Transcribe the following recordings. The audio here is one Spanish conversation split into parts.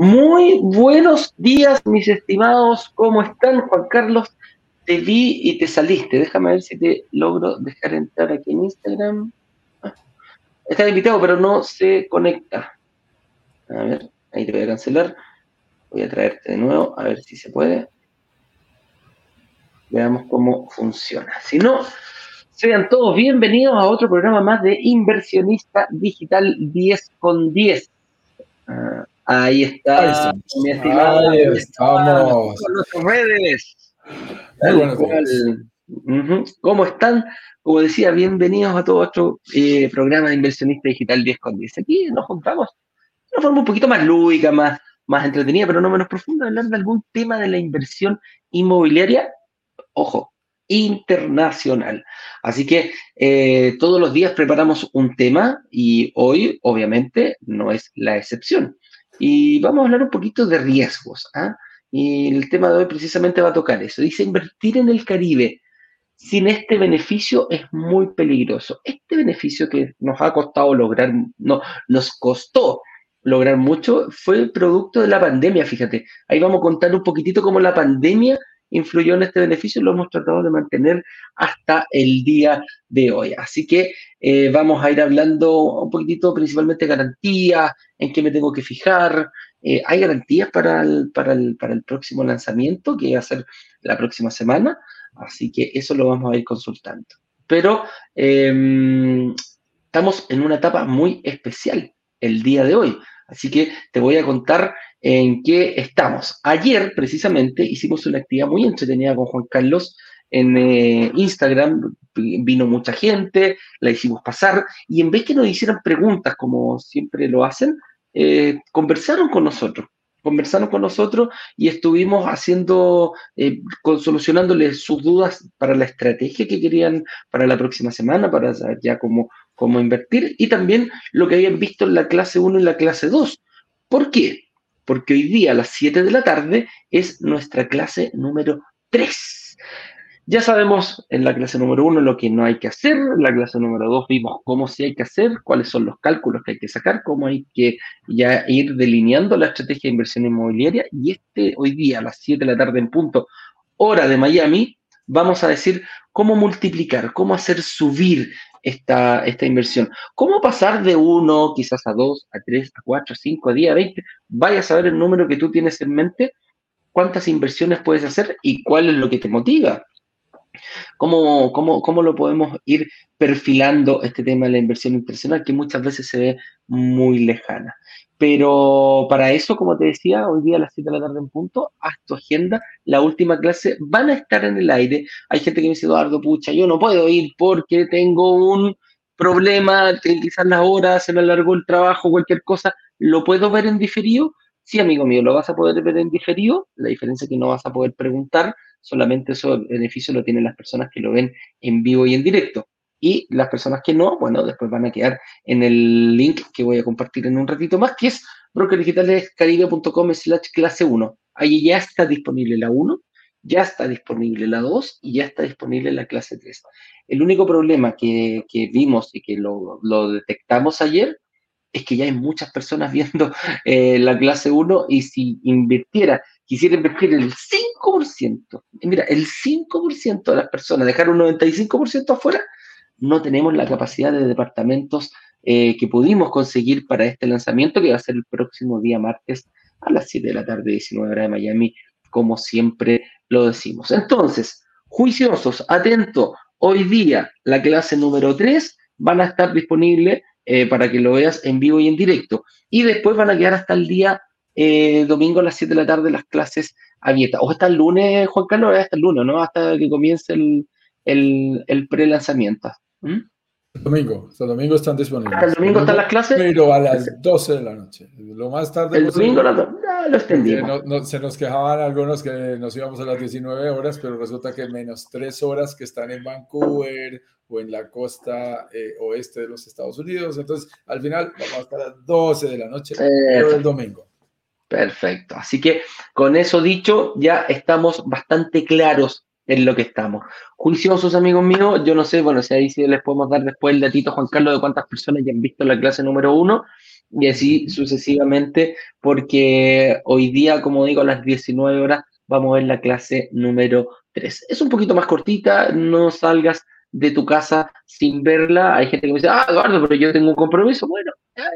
Muy buenos días, mis estimados. ¿Cómo están, Juan Carlos? Te vi y te saliste. Déjame ver si te logro dejar entrar aquí en Instagram. Ah, está invitado, pero no se conecta. A ver, ahí te voy a cancelar. Voy a traerte de nuevo, a ver si se puede. Veamos cómo funciona. Si no, sean todos bienvenidos a otro programa más de Inversionista Digital 10 con 10. Ahí está, mi estimado. Ahí estamos. Con redes. ¿Cómo están? Como decía, bienvenidos a todo otro eh, programa de Inversionista Digital 10 con 10. Aquí nos juntamos de una forma un poquito más lúdica, más, más entretenida, pero no menos profunda, hablar de algún tema de la inversión inmobiliaria. Ojo, internacional. Así que eh, todos los días preparamos un tema y hoy, obviamente, no es la excepción. Y vamos a hablar un poquito de riesgos. ¿ah? Y el tema de hoy precisamente va a tocar eso. Dice, invertir en el Caribe sin este beneficio es muy peligroso. Este beneficio que nos ha costado lograr, no, nos costó lograr mucho, fue el producto de la pandemia, fíjate. Ahí vamos a contar un poquitito cómo la pandemia influyó en este beneficio y lo hemos tratado de mantener hasta el día de hoy. Así que eh, vamos a ir hablando un poquitito principalmente de garantías, en qué me tengo que fijar. Eh, hay garantías para el, para, el, para el próximo lanzamiento, que va a ser la próxima semana, así que eso lo vamos a ir consultando. Pero em, estamos en una etapa muy especial el día de hoy, así que te voy a contar en qué estamos. Ayer, precisamente, hicimos una actividad muy entretenida con Juan Carlos en eh, Instagram. Vino mucha gente, la hicimos pasar y en vez que nos hicieran preguntas como siempre lo hacen, eh, conversaron con nosotros. Conversaron con nosotros y estuvimos haciendo, eh, solucionándoles sus dudas para la estrategia que querían para la próxima semana, para ya cómo, cómo invertir y también lo que habían visto en la clase 1 y la clase 2. ¿Por qué? Porque hoy día a las 7 de la tarde es nuestra clase número 3. Ya sabemos en la clase número 1 lo que no hay que hacer, en la clase número 2 vimos cómo sí hay que hacer, cuáles son los cálculos que hay que sacar, cómo hay que ya ir delineando la estrategia de inversión inmobiliaria y este hoy día a las 7 de la tarde en punto, hora de Miami, vamos a decir cómo multiplicar, cómo hacer subir esta, esta inversión. ¿Cómo pasar de uno, quizás a dos, a tres, a cuatro, a cinco, a diez, a veinte? Vaya a saber el número que tú tienes en mente, cuántas inversiones puedes hacer y cuál es lo que te motiva. ¿Cómo, cómo, cómo lo podemos ir perfilando este tema de la inversión internacional que muchas veces se ve muy lejana? Pero para eso, como te decía, hoy día a las 7 de la tarde en punto, haz tu agenda, la última clase van a estar en el aire. Hay gente que me dice, Eduardo, pucha, yo no puedo ir porque tengo un problema, quizás las horas, se me alargó el trabajo, cualquier cosa, ¿lo puedo ver en diferido? Sí, amigo mío, lo vas a poder ver en diferido. La diferencia es que no vas a poder preguntar, solamente eso beneficio lo tienen las personas que lo ven en vivo y en directo. Y las personas que no, bueno, después van a quedar en el link que voy a compartir en un ratito más, que es brokerdigitalescaribe.com slash clase 1. Ahí ya está disponible la 1, ya está disponible la 2 y ya está disponible la clase 3. El único problema que, vimos y que lo, detectamos ayer es que ya hay muchas personas viendo eh, la clase 1 y si invirtiera, quisiera invertir el 5%, mira, el 5% de las personas, dejar un 95% afuera, no tenemos la capacidad de departamentos eh, que pudimos conseguir para este lanzamiento, que va a ser el próximo día martes a las 7 de la tarde, 19 horas de Miami, como siempre lo decimos. Entonces, juiciosos, atentos, hoy día la clase número 3 van a estar disponibles eh, para que lo veas en vivo y en directo. Y después van a quedar hasta el día eh, domingo a las 7 de la tarde las clases abiertas. O hasta el lunes, Juan Carlos, hasta el lunes, ¿no? Hasta que comience el, el, el pre-lanzamiento. ¿Mm? domingo, hasta el domingo están disponibles. el domingo están las clases? Pero a las 12 de la noche. Lo más tarde. El domingo no, lo extendimos. No, se nos quejaban algunos que nos íbamos a las 19 horas, pero resulta que menos 3 horas que están en Vancouver o en la costa eh, oeste de los Estados Unidos. Entonces, al final vamos a estar a las 12 de la noche, pero el domingo. Perfecto. Así que con eso dicho, ya estamos bastante claros en lo que estamos. Juiciosos, amigos míos, yo no sé, bueno, si ahí sí les podemos dar después el datito, Juan Carlos, de cuántas personas ya han visto la clase número uno y así sucesivamente, porque hoy día, como digo, a las 19 horas vamos a ver la clase número 3. Es un poquito más cortita, no salgas de tu casa sin verla. Hay gente que me dice, ah, Eduardo, pero yo tengo un compromiso. Bueno,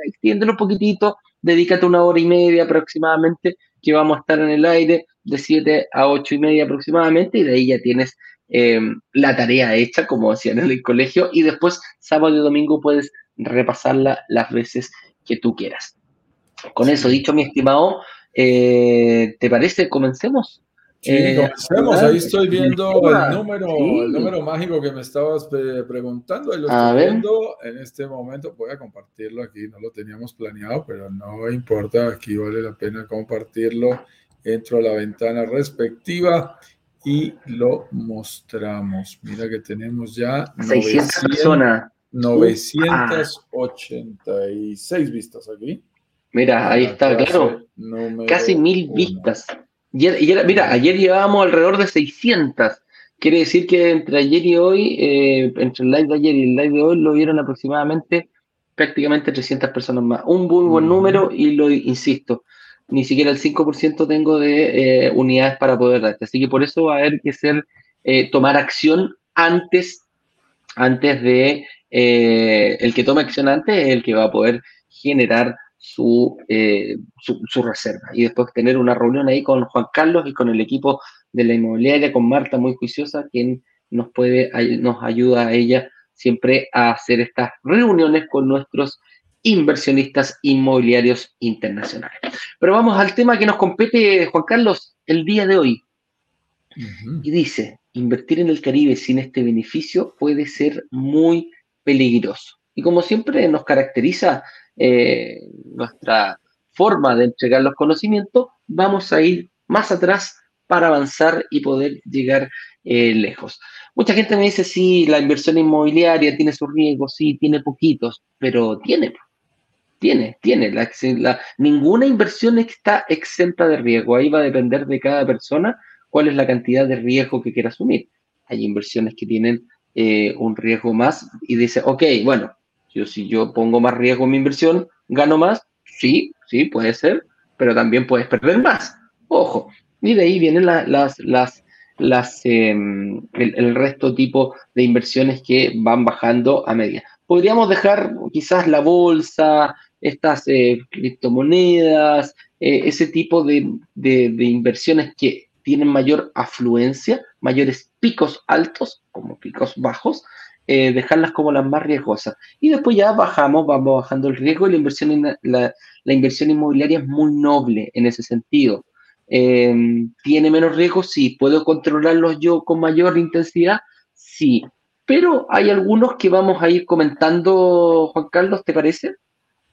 extiéndelo un poquitito, dedícate una hora y media aproximadamente, que vamos a estar en el aire de 7 a 8 y media aproximadamente, y de ahí ya tienes em, la tarea hecha, como decían en el colegio, y después sábado y domingo puedes repasarla las veces que tú quieras. Con eso dicho, mi estimado, eh, ¿te parece? Comencemos. Sí, eh, comencemos. Ahí estoy viendo el número, el número mágico que me estabas preguntando. lo estoy viendo en este momento. Voy a compartirlo aquí. No lo teníamos planeado, pero no importa. Aquí vale la pena compartirlo. Entro a la ventana respectiva y lo mostramos. Mira que tenemos ya 600 personas. 986 vistas aquí. Mira, ahí está, claro. Casi mil vistas. Mira, ayer llevábamos alrededor de 600. Quiere decir que entre ayer y hoy, eh, entre el live de ayer y el live de hoy, lo vieron aproximadamente prácticamente 300 personas más. Un muy buen número y lo insisto, ni siquiera el 5% tengo de eh, unidades para poder darte. Así que por eso va a haber que ser, eh, tomar acción antes, antes de el que tome acción antes es el que va a poder generar eh, su, su, reserva. Y después tener una reunión ahí con Juan Carlos y con el equipo de la inmobiliaria, con Marta, muy juiciosa, quien nos puede, nos ayuda a ella siempre a hacer estas reuniones con nuestros inversionistas inmobiliarios internacionales. Pero vamos al tema que nos compete, Juan Carlos, el día de hoy. Y dice, invertir en el Caribe sin este beneficio puede ser muy peligroso. Y como siempre nos caracteriza eh, nuestra forma de entregar los conocimientos, vamos a ir más atrás para avanzar y poder llegar eh, lejos. Mucha gente me dice, sí, la inversión inmobiliaria tiene sus riesgos, sí, tiene poquitos, pero tiene, tiene, tiene. Ninguna inversión está exenta de riesgo. Ahí va a depender de cada persona cuál es la cantidad de riesgo que quiera asumir. Hay inversiones que tienen eh, un riesgo más y dice, ok, bueno, yo, si yo pongo más riesgo en mi inversión, gano más. Sí, sí, puede ser, pero también puedes perder más. Ojo. Y de ahí vienen las, las, las, em, el, resto tipo de inversiones que van bajando a media. Podríamos dejar quizás la bolsa, estas eh, criptomonedas, eh, ese tipo de, de inversiones que tienen mayor afluencia, mayores picos altos como picos bajos, eh, dejarlas como las más riesgosas. Y después ya bajamos, vamos bajando el riesgo y la inversión, la, inversión inmobiliaria es muy noble en ese sentido. Em, ¿Tiene menos riesgo? Sí. ¿Puedo controlarlos yo con mayor intensidad? Sí. Pero hay algunos que vamos a ir comentando, Juan Carlos, ¿te parece?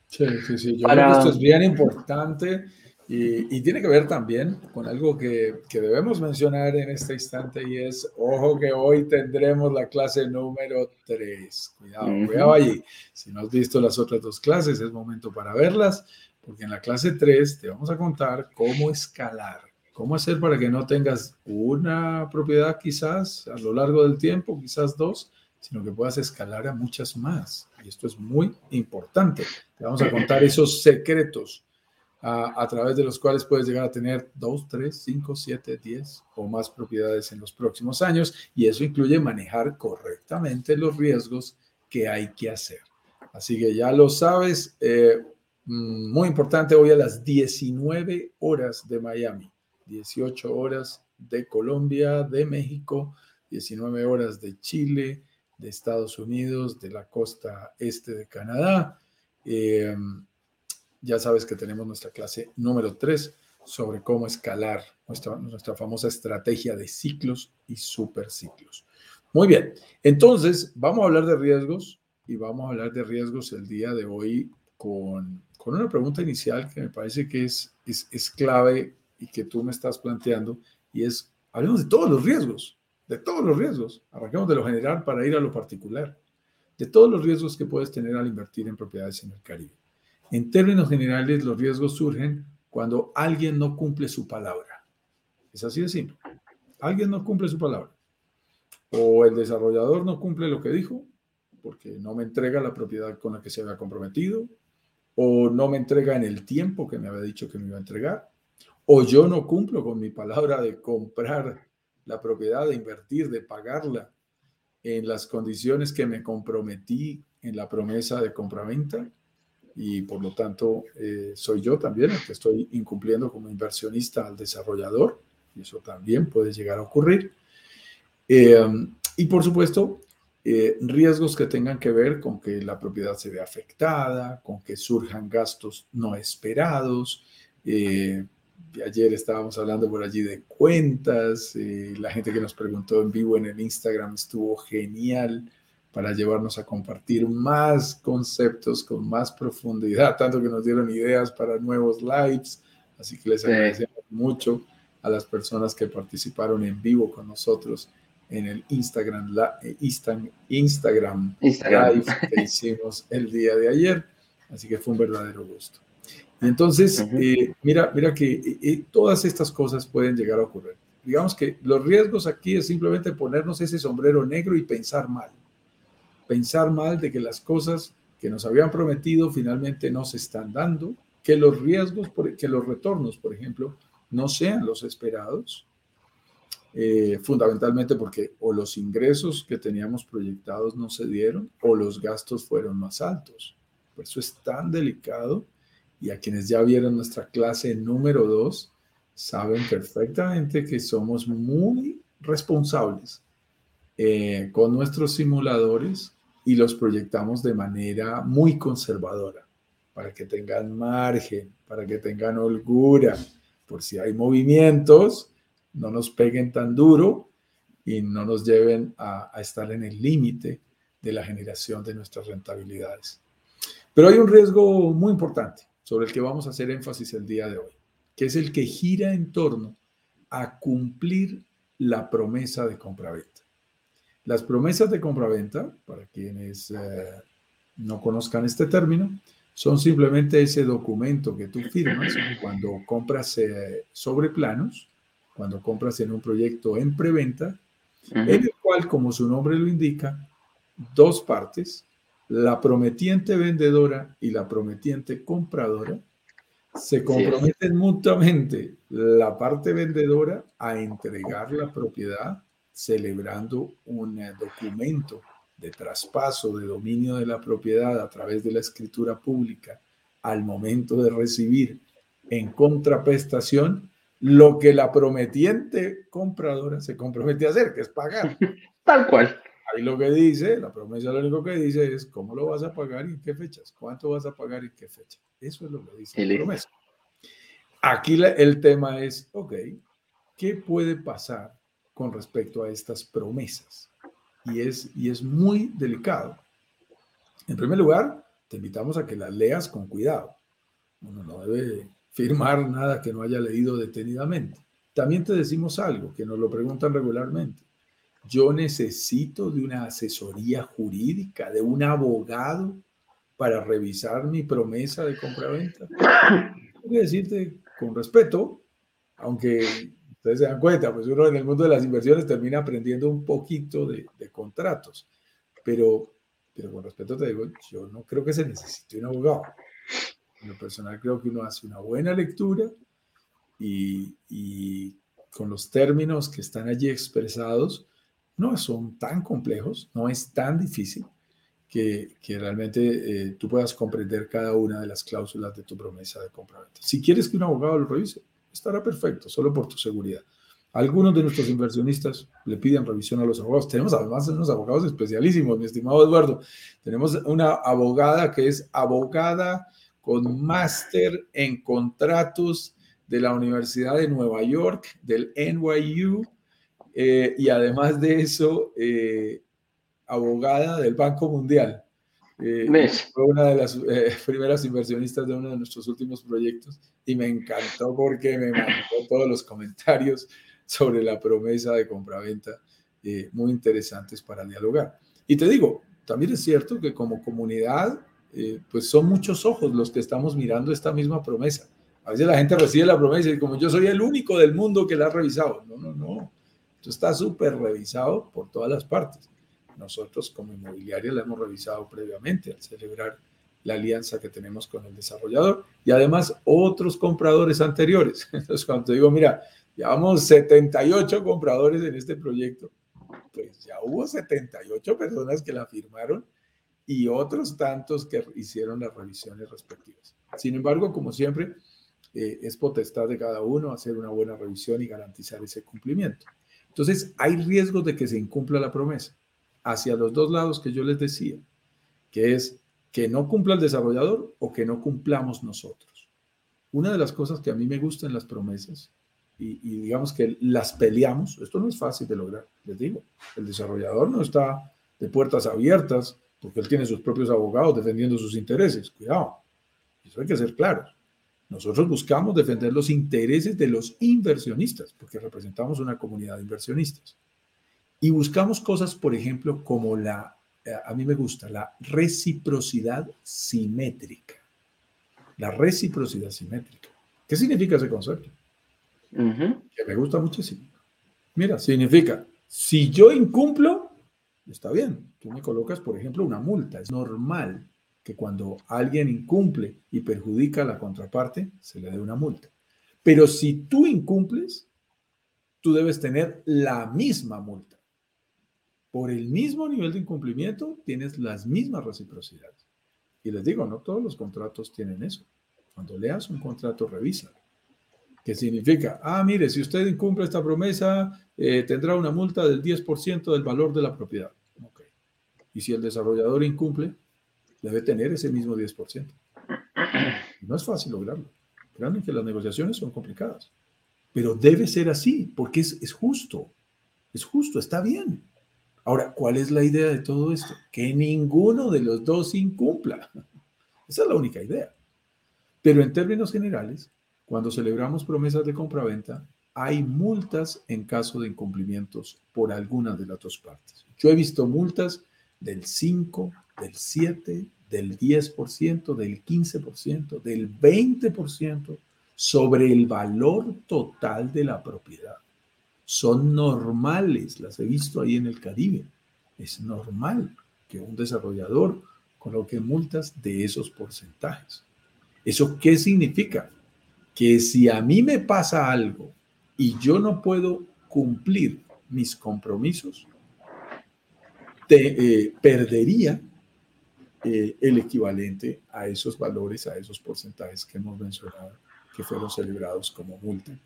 Sí, sí, sí. Yo creo que esto es bien importante y, tiene que ver también con algo que, que, debemos mencionar en este instante y es, ojo que hoy tendremos la clase número 3. Cuidado, cuidado allí. Si no has visto las otras dos clases, es momento para verlas, porque en la clase 3 te vamos a contar cómo escalar, cómo hacer para que no tengas una propiedad quizás a lo largo del tiempo, quizás dos, sino que puedas escalar a muchas más. Y esto es muy importante. Te vamos a contar esos secretos a, través de los cuales puedes llegar a tener 2, 3, 5, 7, 10 o más propiedades en los próximos años y eso incluye manejar correctamente los riesgos que hay que hacer. Así que ya lo sabes, eh, mm, muy importante hoy a las 19 horas de Miami, 18 horas de Colombia, de México, 19 horas de Chile, de Estados Unidos, de la costa este de Canadá. Eh, ya sabes que tenemos nuestra clase número 3 sobre cómo escalar nuestra, nuestra famosa estrategia de ciclos y superciclos. Muy bien, entonces vamos a hablar de riesgos y vamos a hablar de riesgos el día de hoy con, con una pregunta inicial que me parece que es, es, es clave y que tú me estás planteando y es, hablemos de todos los riesgos, de todos los riesgos. Arranquemos de lo general para ir a lo particular, de todos los riesgos que puedes tener al invertir en propiedades en el Caribe. En términos generales, los riesgos surgen cuando alguien no cumple su palabra. Es así de simple. Alguien no cumple su palabra. O el desarrollador no cumple lo que dijo, porque no me entrega la propiedad con la que se había comprometido, o no me entrega en el tiempo que me había dicho que me iba a entregar, o yo no cumplo con mi palabra de comprar la propiedad, de invertir, de pagarla en las condiciones que me comprometí en la promesa de compraventa y por lo tanto eh, soy yo también el que estoy incumpliendo como inversionista al desarrollador y eso también puede llegar a ocurrir. Eh, y por supuesto, eh, riesgos que tengan que ver con que la propiedad se vea afectada, con que surjan gastos no esperados. ayer estábamos hablando por allí de cuentas, la gente que nos preguntó en vivo en el Instagram estuvo genial para llevarnos a compartir más conceptos con más profundidad, tanto que nos dieron ideas para nuevos lives. Así que les agradecemos mucho a las personas que participaron en vivo con nosotros en el Instagram, la, eh, Instagram, Live que hicimos el día de ayer. Así que fue un verdadero gusto. Entonces, eh, mira, mira que eh, todas estas cosas pueden llegar a ocurrir. Digamos que los riesgos aquí es simplemente ponernos ese sombrero negro y pensar mal pensar mal de que las cosas que nos habían prometido finalmente no se están dando, que los riesgos, que los retornos, por ejemplo, no sean los esperados, eh, fundamentalmente porque o los ingresos que teníamos proyectados no se dieron o los gastos fueron más altos. Por eso es tan delicado y a quienes ya vieron nuestra clase número 2 saben perfectamente que somos muy responsables eh, con nuestros simuladores y los proyectamos de manera muy conservadora, para que tengan margen, para que tengan holgura, por si hay movimientos, no nos peguen tan duro y no nos lleven a, estar en el límite de la generación de nuestras rentabilidades. Pero hay un riesgo muy importante sobre el que vamos a hacer énfasis el día de hoy, que es el que gira en torno a cumplir la promesa de compraventa. Las promesas de compraventa, para quienes eh, no conozcan este término, son simplemente ese documento que tú firmas cuando compras eh, sobre planos, cuando compras en un proyecto en preventa, en el cual, como su nombre lo indica, dos partes, la prometiente vendedora y la prometiente compradora, se comprometen mutuamente la parte vendedora a entregar la propiedad celebrando un eh, documento de traspaso de dominio de la propiedad a través de la escritura pública al momento de recibir en contraprestación lo que la prometiente compradora se compromete a hacer, que es pagar. Tal cual. Ahí lo que dice, la promesa lo único que dice es cómo lo vas a pagar y en qué fechas, cuánto vas a pagar y en qué fecha. Eso es lo que dice la promesa. Aquí el tema es, ok, ¿qué puede pasar con respecto a estas promesas. Y es, y es muy delicado. En primer lugar, te invitamos a que las leas con cuidado. Uno no debe firmar nada que no haya leído detenidamente. También te decimos algo que nos lo preguntan regularmente. Yo necesito de una asesoría jurídica, de un abogado para revisar mi promesa de compra-venta. Voy a decirte con respeto, aunque Ustedes se dan cuenta, pues uno en el mundo de las inversiones termina aprendiendo un poquito de, contratos, pero, pero con respeto te digo, yo no creo que se necesite un abogado. En lo personal creo que uno hace una buena lectura y, y con los términos que están allí expresados, no son tan complejos, no es tan difícil que, que realmente eh, tú puedas comprender cada una de las cláusulas de tu promesa de compra-venta. Si quieres que un abogado lo revise, estará perfecto, solo por tu seguridad. Algunos de nuestros inversionistas le piden revisión a los abogados. Tenemos además unos abogados especialísimos, mi estimado Eduardo. Tenemos una abogada que es abogada con máster en contratos de la Universidad de Nueva York, del NYU, eh, y además de eso, eh, abogada del Banco Mundial. Eh, fue una de las eh, primeras inversionistas de uno de nuestros últimos proyectos y me encantó porque me mandó todos los comentarios sobre la promesa de compraventa eh, muy interesantes para dialogar. Y te digo, también es cierto que como comunidad, eh, pues son muchos ojos los que estamos mirando esta misma promesa. A veces la gente recibe la promesa y como yo soy el único del mundo que la ha revisado. No, no, no. Esto está súper revisado por todas las partes. Nosotros como inmobiliaria la hemos revisado previamente al celebrar la alianza que tenemos con el desarrollador y además otros compradores anteriores. Entonces, cuando digo, mira, llevamos 78 compradores en este proyecto, pues ya hubo 78 personas que la firmaron y otros tantos que hicieron las revisiones respectivas. Sin embargo, como siempre, eh, es potestad de cada uno hacer una buena revisión y garantizar ese cumplimiento. Entonces, hay riesgos de que se incumpla la promesa hacia los dos lados que yo les decía, que es que no cumpla el desarrollador o que no cumplamos nosotros. Una de las cosas que a mí me gustan las promesas y, digamos que las peleamos, esto no es fácil de lograr, les digo, el desarrollador no está de puertas abiertas porque él tiene sus propios abogados defendiendo sus intereses, cuidado, eso hay que ser claro. Nosotros buscamos defender los intereses de los inversionistas, porque representamos una comunidad de inversionistas. Y buscamos cosas, por ejemplo, como la, eh, a mí me gusta, la reciprocidad simétrica. La reciprocidad simétrica. ¿Qué significa ese concepto? Que me gusta muchísimo. Mira, significa, si yo incumplo, está bien. Tú me colocas, por ejemplo, una multa. Es normal que cuando alguien incumple y perjudica a la contraparte, se le dé una multa. Pero si tú incumples, tú debes tener la misma multa. Por el mismo nivel de incumplimiento, tienes las mismas reciprocidades. Y les digo, no todos los contratos tienen eso. Cuando leas un contrato, revisa. ¿Qué significa? Ah, mire, si usted incumple esta promesa, eh, tendrá una multa del 10% del valor de la propiedad. Y si el desarrollador incumple, debe tener ese mismo 10%. No es fácil lograrlo. Créanme que las negociaciones son complicadas. Pero debe ser así, porque es justo. Es justo, está bien. Ahora, ¿cuál es la idea de todo esto? Que ninguno de los dos incumpla. Esa es la única idea. Pero en términos generales, cuando celebramos promesas de compraventa, hay multas en caso de incumplimientos por alguna de las dos partes. Yo he visto multas del 5, del 7, del 10%, del 15%, del 20% sobre el valor total de la propiedad. Son normales, las he visto ahí en el Caribe. Es normal que un desarrollador coloque multas de esos porcentajes. ¿Eso qué significa? Que si a mí me pasa algo y yo no puedo cumplir mis compromisos, te, eh, perdería eh, el equivalente a esos valores, a esos porcentajes que hemos mencionado, que fueron celebrados como multa.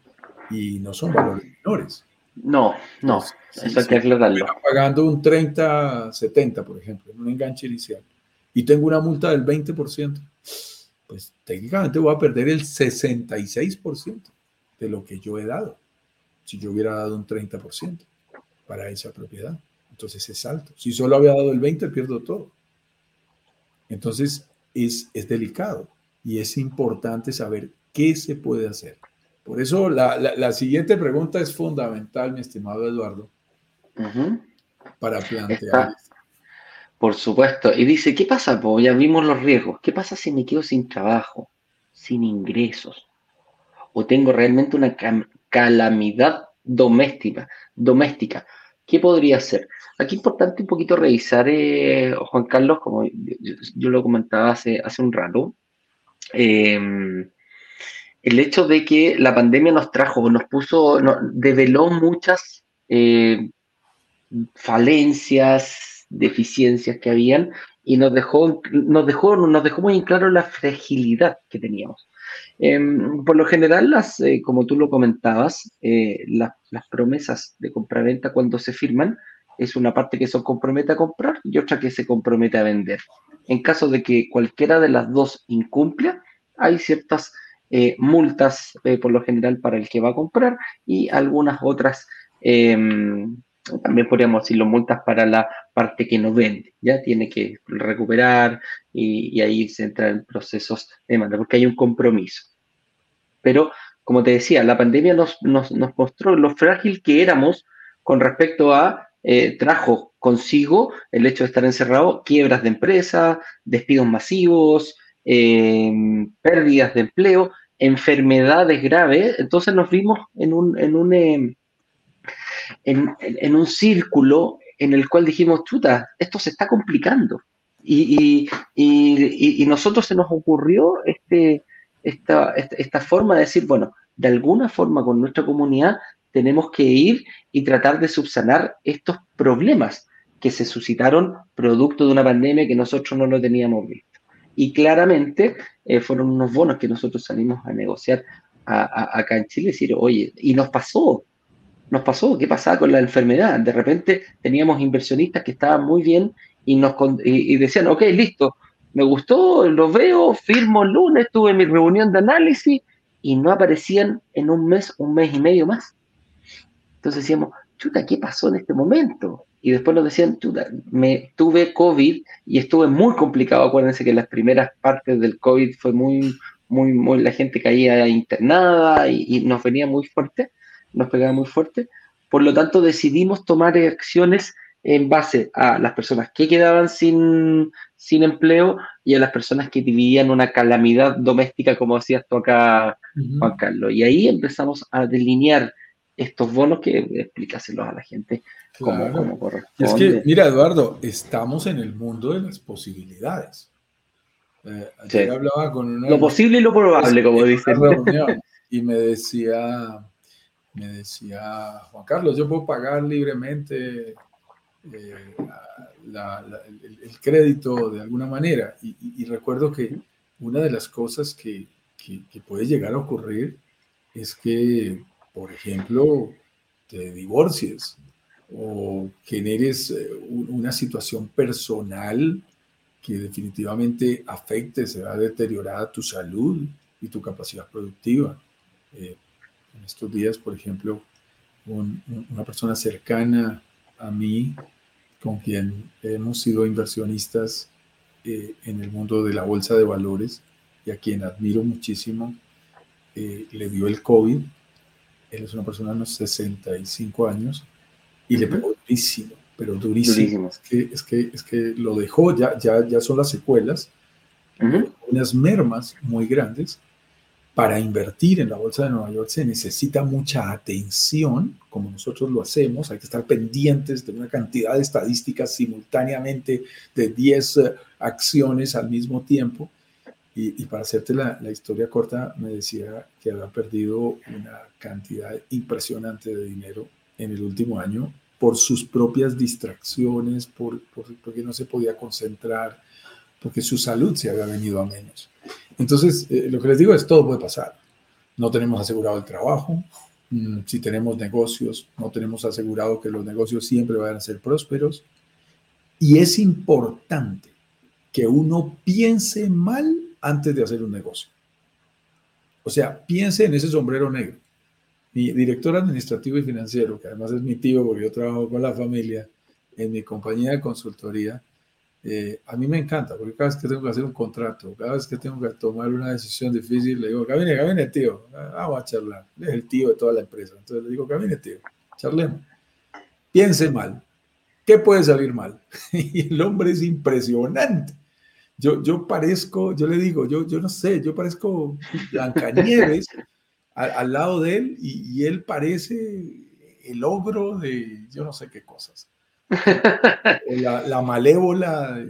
Y no son valores menores. No, no, eso hay que aclararlo. Pagando un 30-70, por ejemplo, en un enganche inicial, y tengo una multa del 20%, pues técnicamente voy a perder el 66% de lo que yo he dado, si yo hubiera dado un 30% para esa propiedad. Entonces es alto. Si solo había dado el 20, pierdo todo. Entonces, es, es delicado y es importante saber qué se puede hacer. Por eso la, siguiente pregunta es fundamental, mi estimado Eduardo, para plantear. por supuesto. Y dice, ¿qué pasa? Pues ya vimos los riesgos. ¿Qué pasa si me quedo sin trabajo, sin ingresos? ¿O tengo realmente una calamidad doméstica? doméstica? ¿Qué podría ser? Aquí es importante un poquito revisar, eh, Juan Carlos, como yo, lo comentaba hace, hace un rato, em, el hecho de que la pandemia nos trajo, nos puso, nos develó muchas eh, falencias, deficiencias que habían y nos dejó, nos dejó, nos dejó muy en claro la fragilidad que teníamos. Em, por lo general, las, eh, como tú lo comentabas, las promesas de compraventa cuando se firman es una parte que se compromete a comprar y otra que se compromete a vender. En caso de que cualquiera de las dos incumpla, hay ciertas eh, multas eh, por lo general para el que va a comprar y algunas otras, em, también podríamos decirlo, multas para la parte que no vende. Ya tiene que recuperar y, ahí se entra en procesos de demanda porque hay un compromiso. Pero, como te decía, la pandemia nos, nos mostró lo frágil que éramos con respecto a eh, trajo consigo el hecho de estar encerrado, quiebras de empresas, despidos masivos, em, pérdidas de empleo, enfermedades graves. Entonces nos vimos en un, en un, em, en, un círculo en el cual dijimos, chuta, esto se está complicando. Y, y, nosotros se nos ocurrió este, esta, esta, forma de decir, bueno, de alguna forma con nuestra comunidad tenemos que ir y tratar de subsanar estos problemas que se suscitaron producto de una pandemia que nosotros no lo teníamos visto. Y claramente eh, fueron unos bonos que nosotros salimos a negociar acá en Chile y decir, oye, y nos pasó, nos pasó, ¿qué pasaba con la enfermedad? De repente teníamos inversionistas que estaban muy bien y nos y, decían, ok, listo, me gustó, lo veo, firmo el lunes, tuve mi reunión de análisis y no aparecían en un mes, un mes y medio más. Entonces decíamos, chuta, ¿qué pasó en este momento? Y después nos decían, me tuve COVID y estuve muy complicado. Acuérdense que las primeras partes del COVID fue muy, muy, muy, la gente caía internada y, y nos venía muy fuerte, nos pegaba muy fuerte. Por lo tanto, decidimos tomar acciones en base a las personas que quedaban sin, sin empleo y a las personas que vivían una calamidad doméstica, como decías tú acá, Juan Carlos. Y ahí empezamos a delinear estos bonos que explicáselos a la gente como, corresponde. Es que, mira, Eduardo, estamos en el mundo de las posibilidades. Eh, hablaba con Lo posible y lo probable, como dicen. Y me decía, me decía, Juan Carlos, yo puedo pagar libremente eh, el, crédito de alguna manera. Y, recuerdo que una de las cosas que, que, puede llegar a ocurrir es que, por ejemplo, te divorcies o generes eh, una situación personal que definitivamente afecte, se va a deteriorar tu salud y tu capacidad productiva. Eh, en estos días, por ejemplo, una persona cercana a mí con quien hemos sido inversionistas eh, en el mundo de la bolsa de valores y a quien admiro muchísimo, eh, le dio el COVID. Él es una persona de unos 65 años y le pegó durísimo, pero durísimo. Es, que, es, que, es que lo dejó, ya, ya, ya son las secuelas, unas mermas muy grandes para invertir en la Bolsa de Nueva York. Se necesita mucha atención, como nosotros lo hacemos, hay que estar pendientes de una cantidad de estadísticas simultáneamente de 10 eh, acciones al mismo tiempo. Y, para hacerte la, historia corta, me decía que había perdido una cantidad impresionante de dinero en el último año por sus propias distracciones, por, porque no se podía concentrar, porque su salud se había venido a menos. Entonces, eh, lo que les digo es, todo puede pasar. No tenemos asegurado el trabajo. Mm, si tenemos negocios, no tenemos asegurado que los negocios siempre vayan a ser prósperos. Y es importante que uno piense mal antes de hacer un negocio. O sea, piense en ese sombrero negro. Mi director administrativo y financiero, que además es mi tío porque yo trabajo con la familia en mi compañía de consultoría, eh, a mí me encanta, porque cada vez que tengo que hacer un contrato, cada vez que tengo que tomar una decisión difícil, le digo, camine, camine, tío, vamos a charlar. es el tío de toda la empresa. Entonces le digo, camine, tío, charlemos. Piense mal. ¿Qué puede salir mal? y el hombre es impresionante. Yo, yo parezco, yo le digo, yo, yo no sé, yo parezco Blancanieves al, al lado de él y, y él parece el ogro de yo no sé qué cosas. la, malévola,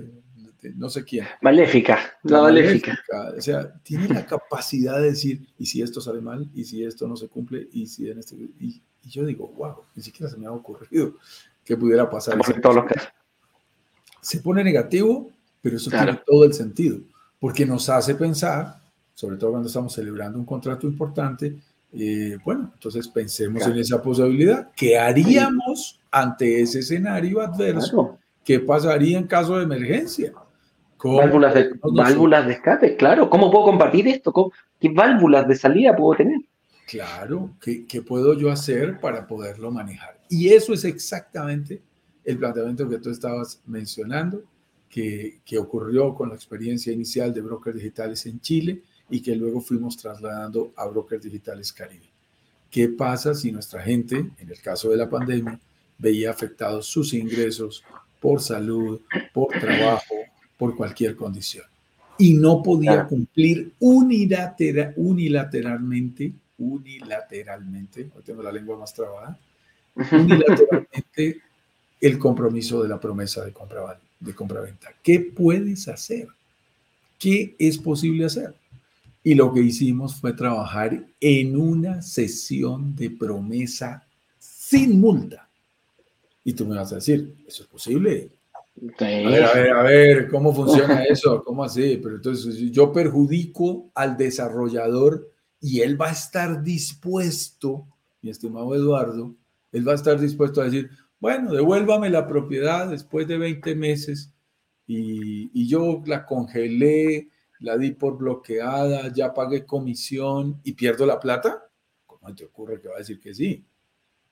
no sé quién. Maléfica, la, maléfica. O sea, tiene la capacidad de decir, ¿y si esto sale mal? ¿Y si esto no se cumple? ¿Y si en este... Y, yo digo, wow, ni siquiera se me ha ocurrido que pudiera pasar. Se pone negativo, pero eso tiene todo el sentido, porque nos hace pensar, sobre todo cuando estamos celebrando un contrato importante, eh, bueno, entonces pensemos en esa posibilidad. ¿Qué haríamos ante ese escenario adverso? ¿Qué pasaría en caso de emergencia? Válvulas de, válvulas de escape, claro. ¿Cómo puedo compartir esto? ¿Qué válvulas de salida puedo tener? Claro, ¿qué, ¿qué, puedo yo hacer para poderlo manejar? Y eso es exactamente el planteamiento que tú estabas mencionando, que, que ocurrió con la experiencia inicial de brokers digitales en Chile y que luego fuimos trasladando a Brokers Digitales Caribe. ¿Qué pasa si nuestra gente, en el caso de la pandemia, veía afectados sus ingresos por salud, por trabajo, por cualquier condición? Y no podía cumplir unilateralmente, unilateralmente, hoy tengo la lengua más trabada, unilateralmente el compromiso de la promesa de compra de compraventa. ¿Qué puedes hacer? ¿Qué es posible hacer? Y lo que hicimos fue trabajar en una sesión de promesa sin multa. Y tú me vas a decir, ¿eso es posible? A ver, a ver, a ver, ¿cómo funciona eso? ¿Cómo así? Pero entonces yo perjudico al desarrollador y él va a estar dispuesto, mi estimado Eduardo, él va a estar dispuesto a decir, bueno, devuélvame la propiedad después de 20 meses y, yo la congelé, la di por bloqueada, ya pagué comisión y pierdo la plata. ¿Cómo te ocurre que va a decir que sí?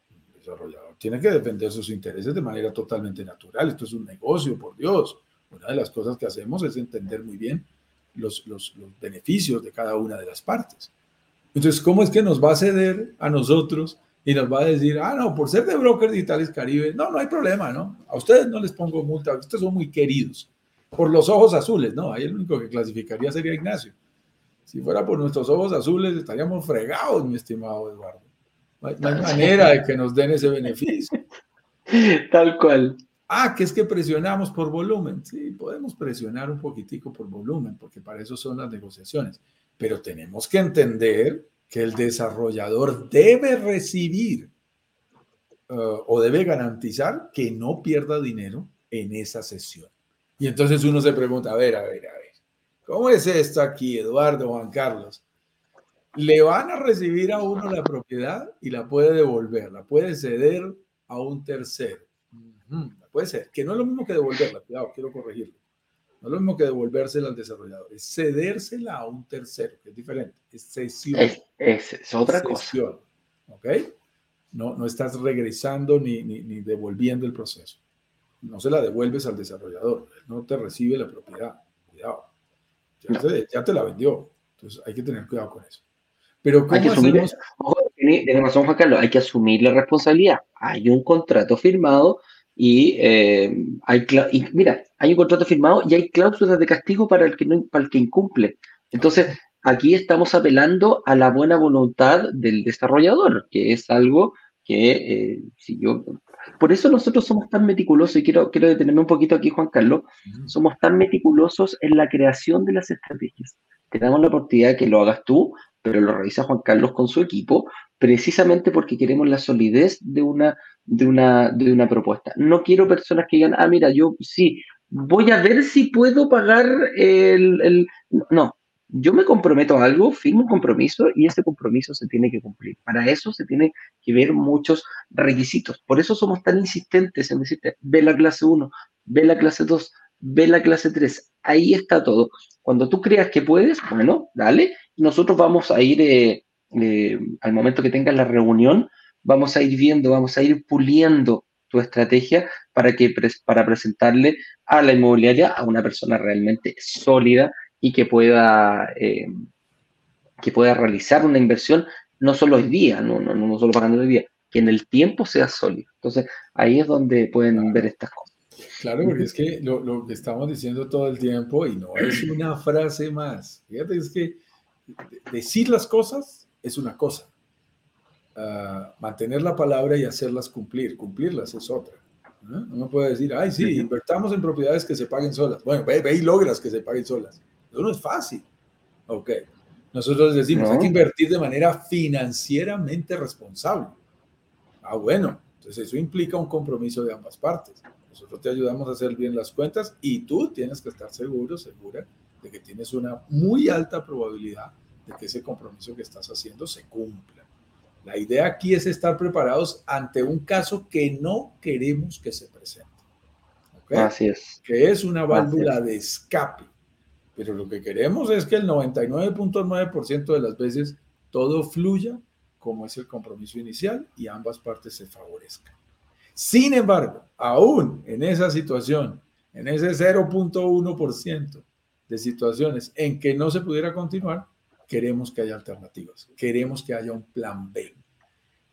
El desarrollador tiene que defender sus intereses de manera totalmente natural. Esto es un negocio, por Dios. Una de las cosas que hacemos es entender muy bien los beneficios de cada una de las partes. Entonces, ¿cómo es que nos va a ceder a nosotros y nos va a decir, ah, no, por ser de Brokers Digitales Caribe, no, no hay problema, ¿no? A ustedes no les pongo multa, ustedes son muy queridos. Por los ojos azules, no, ahí el único que clasificaría sería Ignacio. Si fuera por nuestros ojos azules, estaríamos fregados, mi estimado Eduardo. No hay, no hay manera de que nos den ese beneficio. Tal cual. Ah, que es que presionamos por volumen. Sí, podemos presionar un poquitico por volumen, porque para eso son las negociaciones pero tenemos que entender que el desarrollador debe recibir uh, o debe garantizar que no pierda dinero en esa sesión. Y entonces uno se pregunta, a ver, a ver, a ver, ¿cómo es esto aquí, Eduardo, Juan Carlos? Le van a recibir a uno la propiedad y la puede devolver, la puede ceder a un tercero. Puede ser, que no es lo mismo que devolverla, cuidado, quiero corregirlo. No es lo mismo que devolvérsela al desarrollador, es cedérsela a un tercero, que es diferente, es cesión. Es, es, es otra cesión, cosa. ¿Ok? No, no estás regresando ni, ni, ni, devolviendo el proceso. No se la devuelves al desarrollador, no te recibe la propiedad. Cuidado. Ya, no. te, ya te, la vendió. Entonces hay que tener cuidado con eso. Pero ¿cómo hay que asumir, ojo, tiene razón Juan Carlos, hay que asumir la responsabilidad. Hay un contrato firmado y, eh, hay, y mira, hay un contrato firmado y hay cláusulas de castigo para el que, no, para el que incumple. Entonces, aquí estamos apelando a la buena voluntad del desarrollador, que es algo que, eh, si yo, por eso nosotros somos tan meticulosos, y quiero, quiero detenerme un poquito aquí, Juan Carlos, somos tan meticulosos en la creación de las estrategias. Te damos la oportunidad de que lo hagas tú, pero lo revisa Juan Carlos con su equipo, precisamente porque queremos la solidez de una, de una, de una propuesta. No quiero personas que digan, ah, mira, yo sí, voy a ver si puedo pagar el, el... No, yo me comprometo a algo, firmo un compromiso y ese compromiso se tiene que cumplir. Para eso se tiene que ver muchos requisitos. Por eso somos tan insistentes en decirte, ve la clase 1, ve la clase 2, ve la clase 3. Ahí está todo. Cuando tú creas que puedes, bueno, dale. Nosotros vamos a ir, eh, eh, al momento que tengas la reunión, vamos a ir viendo, vamos a ir puliendo tu estrategia para, que, para presentarle a la inmobiliaria a una persona realmente sólida y que pueda, eh, que pueda realizar una inversión no solo hoy día, no, no, no solo pagando hoy día, que en el tiempo sea sólido. Entonces, ahí es donde pueden claro. ver estas cosas. Claro, porque es que lo, lo, que estamos diciendo todo el tiempo, y no es una frase más, fíjate, es que decir las cosas es una cosa, uh, mantener la palabra y hacerlas cumplir, cumplirlas es otra. ¿no? Uno puede decir, ay, sí, invertamos en propiedades que se paguen solas. Bueno, ve, ve y logras que se paguen solas. Eso no es fácil. Ok. Nosotros decimos, no. hay que invertir de manera financieramente responsable. Ah, bueno. Entonces eso implica un compromiso de ambas partes. Nosotros te ayudamos a hacer bien las cuentas y tú tienes que estar seguro, segura de que tienes una muy alta probabilidad de que ese compromiso que estás haciendo se cumpla. La idea aquí es estar preparados ante un caso que no queremos que se presente. ¿Okay? Así es. Que es una válvula es. de escape. Pero lo que queremos es que el 99.9% de las veces todo fluya como es el compromiso inicial y ambas partes se favorezcan. Sin embargo, aún en esa situación, en ese 0.1% de situaciones en que no se pudiera continuar, queremos que haya alternativas, queremos que haya un plan B.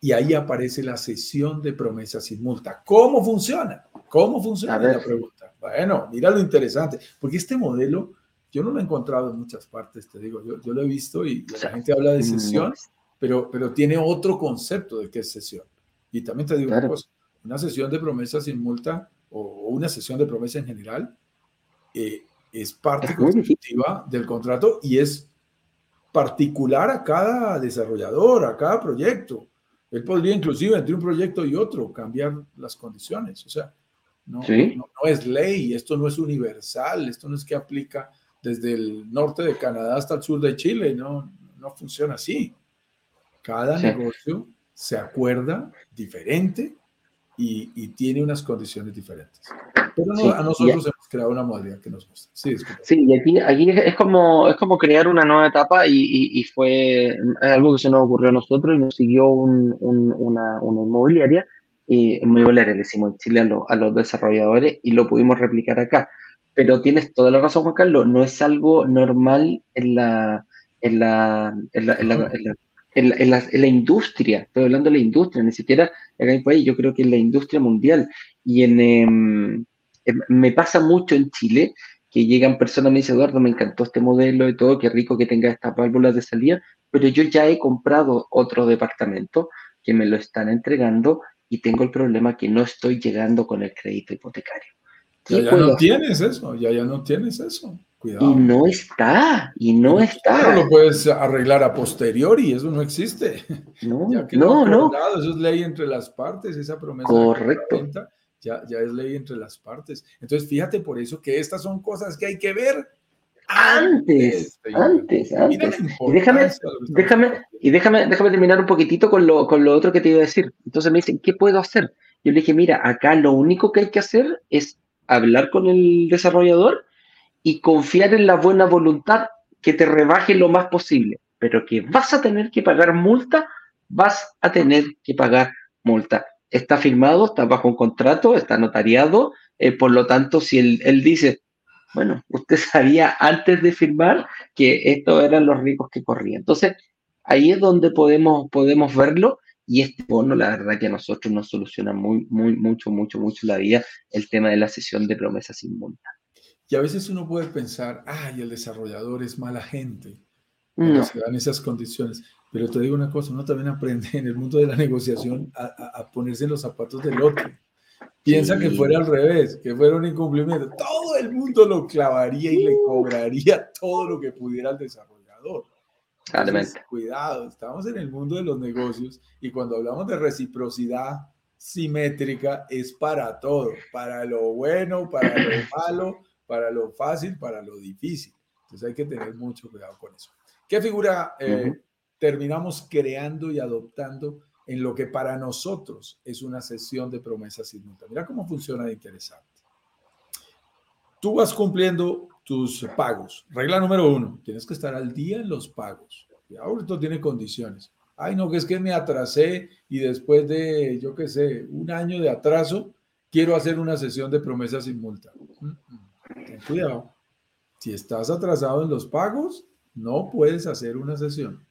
Y ahí aparece la sesión de promesas sin multa. ¿Cómo funciona? ¿Cómo funciona? La pregunta. Bueno, mira lo interesante, porque este modelo yo no lo he encontrado en muchas partes, te digo, yo, yo lo he visto y la gente habla de sesión, pero, pero tiene otro concepto de qué es sesión. Y también te digo claro. una cosa, una sesión de promesas sin multa o una sesión de promesa en general, eh, es parte constitutiva del contrato y es particular a cada desarrollador, a cada proyecto. Él podría inclusive entre un proyecto y otro cambiar las condiciones. O sea, no, no, es ley, esto no es universal, esto no es que aplica desde el norte de Canadá hasta el sur de Chile, no, no funciona así. Cada negocio se acuerda diferente y, tiene unas condiciones diferentes. Pero a nosotros hemos creado una modalidad que nos gusta. Sí, sí y aquí, aquí es, como, es como crear una nueva etapa y, y, fue algo que se nos ocurrió a nosotros y nos siguió un, una, una, inmobiliaria, y inmobiliaria le decimos en Chile a, a, los desarrolladores y lo pudimos replicar acá. Pero tienes toda la razón, Juan Carlos, no es algo normal en la, en la, en la, en la en la, industria, estoy hablando de la industria, ni siquiera acá en país, yo creo que en la industria mundial. Y en, em, me pasa mucho en Chile que llegan personas y me dicen, Eduardo, me encantó este modelo y todo, qué rico que tenga estas válvulas de salida, pero yo ya he comprado otro departamento que me lo están entregando y tengo el problema que no estoy llegando con el crédito hipotecario. Ya, ya no tienes eso, ya, ya no tienes eso. Y no está, y no está. No lo puedes arreglar a posteriori, eso no existe. No, no, no. Eso es ley entre las partes, esa promesa. Correcto. Ya, ya es ley entre las partes. Entonces, fíjate por eso que estas son cosas que hay que ver antes, antes, antes. Y déjame, déjame, y déjame, déjame terminar un poquitito con lo, con lo otro que te iba a decir. Entonces me dicen, ¿qué puedo hacer? Yo le dije, mira, acá lo único que hay que hacer es hablar con el desarrollador y confiar en la buena voluntad que te rebaje lo más posible, pero que vas a tener que pagar multa, vas a tener que pagar multa. Está firmado, está bajo un contrato, está notariado, eh, por lo tanto, si él, dice, bueno, usted sabía antes de firmar que estos eran los ricos que corrían. Entonces, ahí es donde podemos, podemos verlo y este bono, la verdad que a nosotros nos soluciona muy, muy, mucho, mucho, mucho la vida el tema de la sesión de promesas sin multa. Y a veces uno puede pensar, ay, el desarrollador es mala gente, no. se dan esas condiciones. Pero te digo una cosa, uno también aprende en el mundo de la negociación a, ponerse en los zapatos del otro. Piensa que fuera al revés, que fuera un incumplimiento. Todo el mundo lo clavaría y le cobraría todo lo que pudiera al desarrollador. cuidado, estamos en el mundo de los negocios y cuando hablamos de reciprocidad simétrica es para todo, para lo bueno, para lo malo, para lo fácil, para lo difícil. Entonces hay que tener mucho cuidado con eso. ¿Qué figura eh, terminamos creando y adoptando en lo que para nosotros es una sesión de promesas sin multa? Mira cómo funciona de interesante. Tú vas cumpliendo tus pagos. Regla número uno, tienes que estar al día en los pagos. Y ahora esto tiene condiciones. Ay, no, que es que me atrasé y después de, yo qué sé, un año de atraso, quiero hacer una sesión de promesas sin multa. Mm, mm ten cuidado. Si estás atrasado en los pagos, no puedes hacer una sesión.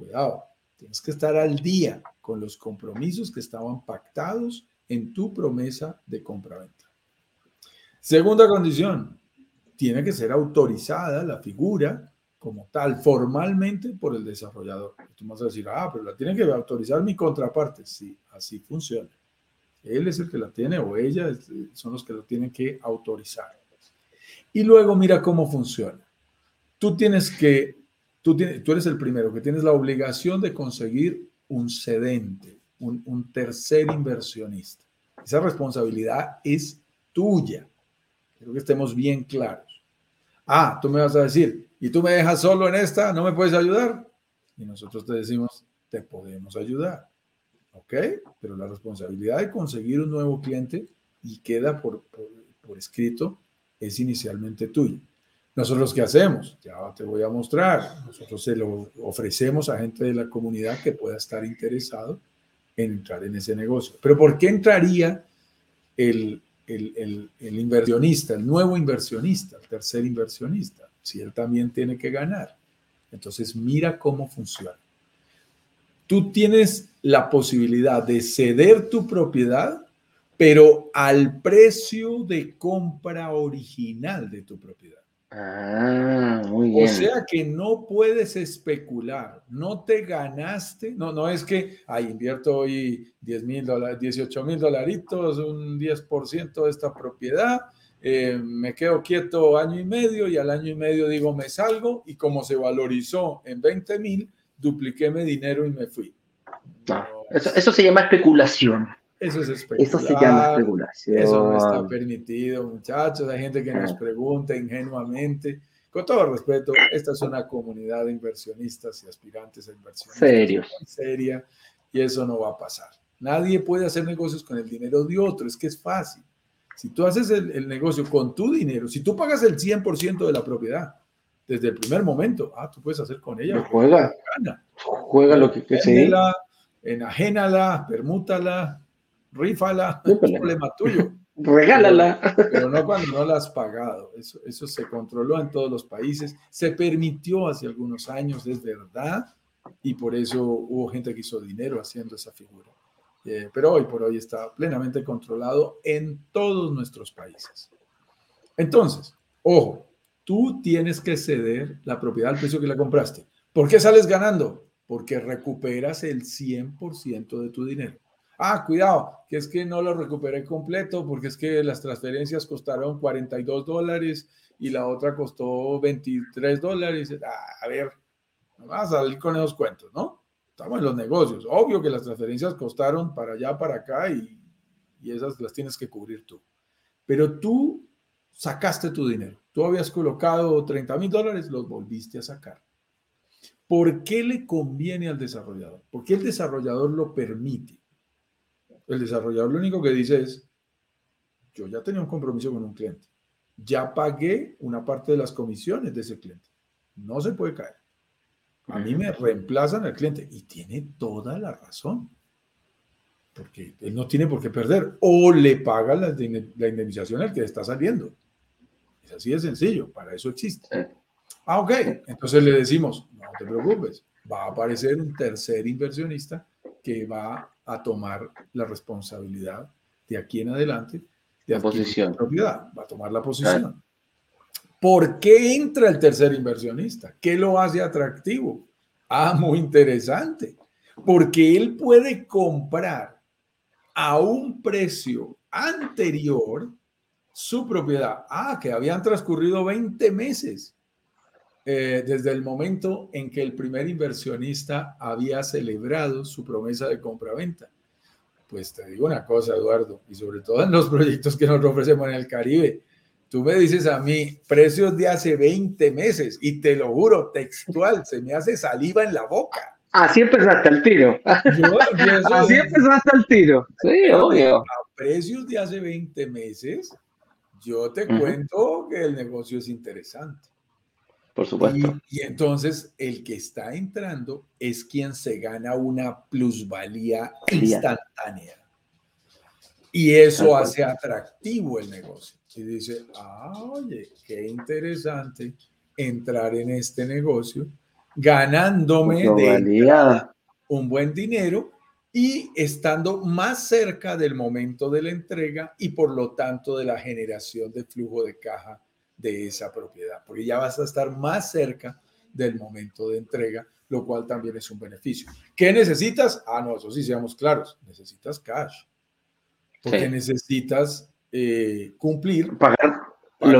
Cuidado, tienes que estar al día con los compromisos que estaban pactados en tu promesa de compraventa. Segunda condición, tiene que ser autorizada la figura como tal formalmente por el desarrollador. Tú vas a decir, ah, pero la tiene que autorizar mi contraparte. Sí, así funciona. Él es el que la tiene o ella son los que lo tienen que autorizar. Y luego mira cómo funciona. Tú tienes que, tú, eres el primero que tienes la obligación de conseguir un cedente, un, tercer inversionista. Esa responsabilidad es tuya. Quiero que estemos bien claros. Ah, tú me vas a decir, ¿y tú me dejas solo en esta? ¿No me puedes ayudar? Y nosotros te decimos, te podemos ayudar. ¿Ok? Pero la responsabilidad de conseguir un nuevo cliente y queda por, escrito es inicialmente tuyo. Nosotros, ¿qué hacemos? Ya te voy a mostrar. Nosotros se lo ofrecemos a gente de la comunidad que pueda estar interesado en entrar en ese negocio. Pero ¿por qué entraría el, inversionista, el nuevo inversionista, el tercer inversionista, si él también tiene que ganar? Entonces, mira cómo funciona. Tú tienes la posibilidad de ceder tu propiedad pero al precio de compra original de tu propiedad. Ah, muy bien. O sea que no puedes especular, no te ganaste, no, no es que, ay, invierto hoy 10 mil dólares, 18 mil dolaritos, un 10% de esta propiedad, eh, me quedo quieto año y medio y al año y medio digo me salgo y como se valorizó en 20 mil, dupliqué mi dinero y me fui. eso, eso se llama especulación. Eso es. Eso se llama especulación. Eso no está permitido, muchachos. Hay gente que nos pregunta ingenuamente. Con todo respeto, esta es una comunidad de inversionistas y aspirantes a inversionistas. Serios. Seria, y eso no va a pasar. Nadie puede hacer negocios con el dinero de otro, es que es fácil. Si tú haces el, el negocio con tu dinero, si tú pagas el 100% de la propiedad desde el primer momento, ah, tú puedes hacer con ella. Juega. Juega lo que, que sea. Enajénala, permútala, rífala, es problema tuyo. Regálala. Pero, no cuando no la has pagado. Eso, eso se controló en todos los países. Se permitió hace algunos años, es verdad, y por eso hubo gente que hizo dinero haciendo esa figura. Eh, pero hoy por hoy está plenamente controlado en todos nuestros países. Entonces, ojo, tú tienes que ceder la propiedad al precio que la compraste. ¿Por qué sales ganando? Porque recuperas el 100% de tu dinero. Ah, cuidado, que es que no lo recuperé completo porque es que las transferencias costaron 42 dólares y la otra costó 23 dólares. Ah, a ver, vamos a salir con esos cuentos, ¿no? Estamos en los negocios. Obvio que las transferencias costaron para allá, para acá y, y esas las tienes que cubrir tú. Pero tú sacaste tu dinero. Tú habías colocado 30 mil dólares, los volviste a sacar. ¿Por qué le conviene al desarrollador? Porque el desarrollador lo permite. El desarrollador lo único que dice es, yo ya tenía un compromiso con un cliente, ya pagué una parte de las comisiones de ese cliente, no se puede caer. A mí me reemplazan al cliente y tiene toda la razón, porque él no tiene por qué perder. O le paga la, indemnización al que está saliendo. Es así de sencillo, para eso existe. Ah, ok, entonces le decimos, no te preocupes, va a aparecer un tercer inversionista que va a tomar la responsabilidad de aquí en adelante de la posición. propiedad, va a tomar la posición. ¿Por qué entra el tercer inversionista? ¿Qué lo hace atractivo? Ah, muy interesante. Porque él puede comprar a un precio anterior su propiedad. Ah, que habían transcurrido 20 meses eh, desde el momento en que el primer inversionista había celebrado su promesa de compra-venta. Pues te digo una cosa, Eduardo, y sobre todo en los proyectos que nos ofrecemos en el Caribe. Tú me dices a mí precios de hace 20 meses y te lo juro, textual, se me hace saliva en la boca. Así empezaste el tiro. Así empezaste el tiro. Sí, obvio. A precios de hace 20 meses, yo te cuento que el negocio es interesante. Por supuesto. Y, entonces el que está entrando es quien se gana una plusvalía instantánea. Y eso hace atractivo el negocio. Y dice, ah, oye, qué interesante entrar en este negocio ganándome de un buen dinero y estando más cerca del momento de la entrega y por lo tanto de la generación de flujo de caja de esa propiedad, porque ya vas a estar más cerca del momento de entrega, lo cual también es un beneficio. ¿Qué necesitas? Ah, no, eso sí, seamos claros, necesitas cash, porque necesitas eh, cumplir. Pagar,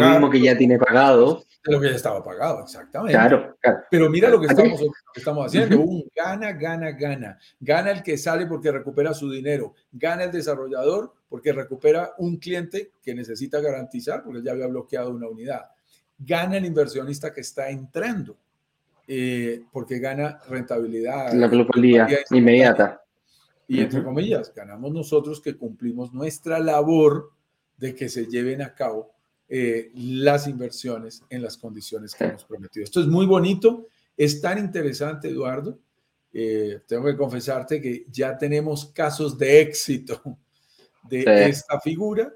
lo mismo que ya tiene pagado. Lo que ya estaba pagado, exactamente. Claro, Pero mira lo que estamos, estamos haciendo, un gana, gana, gana. Gana el que sale porque recupera su dinero, gana el desarrollador porque recupera un cliente que necesita garantizar porque ya había bloqueado una unidad. Gana el inversionista que está entrando eh, porque gana rentabilidad. La plusvalía inmediata. Y entre comillas, ganamos nosotros que cumplimos nuestra labor de que se lleven a cabo eh, las inversiones en las condiciones que hemos prometido. Esto es muy bonito, es tan interesante, Eduardo. Eh, tengo que confesarte que ya tenemos casos de éxito de esta figura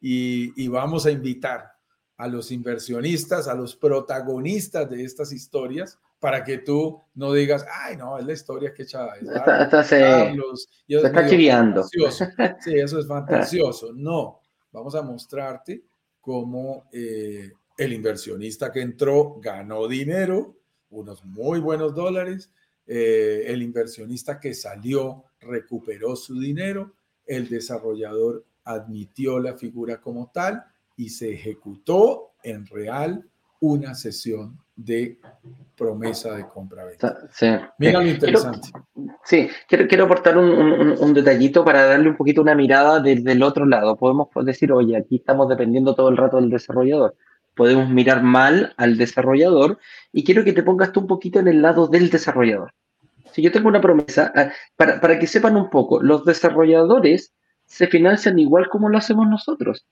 y, vamos a invitar a los inversionistas, a los protagonistas de estas historias, para que tú no digas, ay, no, es la historia que echa está, se, está chiviando. Sí, eso es fantasioso. No, vamos a mostrarte cómo eh, El inversionista que entró ganó dinero, unos muy buenos dólares. Eh, el inversionista que salió recuperó su dinero. El desarrollador admitió la figura como tal y se ejecutó en real una sesión de promesa de compra-venta. Sí. Mira lo interesante. sí, quiero, quiero aportar un, detallito para darle un poquito una mirada desde el otro lado. Podemos decir, oye, aquí estamos dependiendo todo el rato del desarrollador. Podemos mirar mal al desarrollador y quiero que te pongas tú un poquito en el lado del desarrollador. Si yo tengo una promesa, ah, para, para que sepan un poco, los desarrolladores se financian igual como lo hacemos nosotros.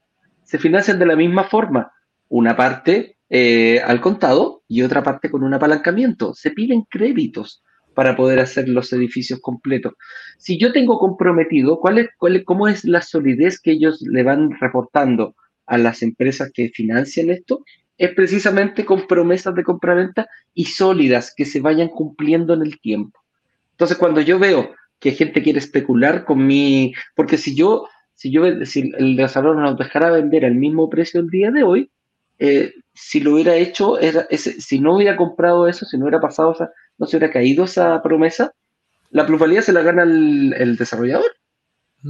Se financian de la misma forma. Una parte eh, al contado y otra parte con un apalancamiento. Se piden créditos para poder hacer los edificios completos. Si yo tengo comprometido, ¿cuál es, cuál ¿cómo es la solidez que ellos le van reportando a las empresas que financian esto? Es precisamente con promesas de compraventa y sólidas que se vayan cumpliendo en el tiempo. Entonces, cuando yo veo que gente quiere especular con mi, porque si yo, si yo, si el desarrollo nos dejara vender al mismo precio el día de hoy, eh, si lo hubiera hecho, era si no hubiera comprado eso, si no hubiera pasado, esa, no se hubiera caído esa promesa, la plusvalía se la gana el, desarrollador,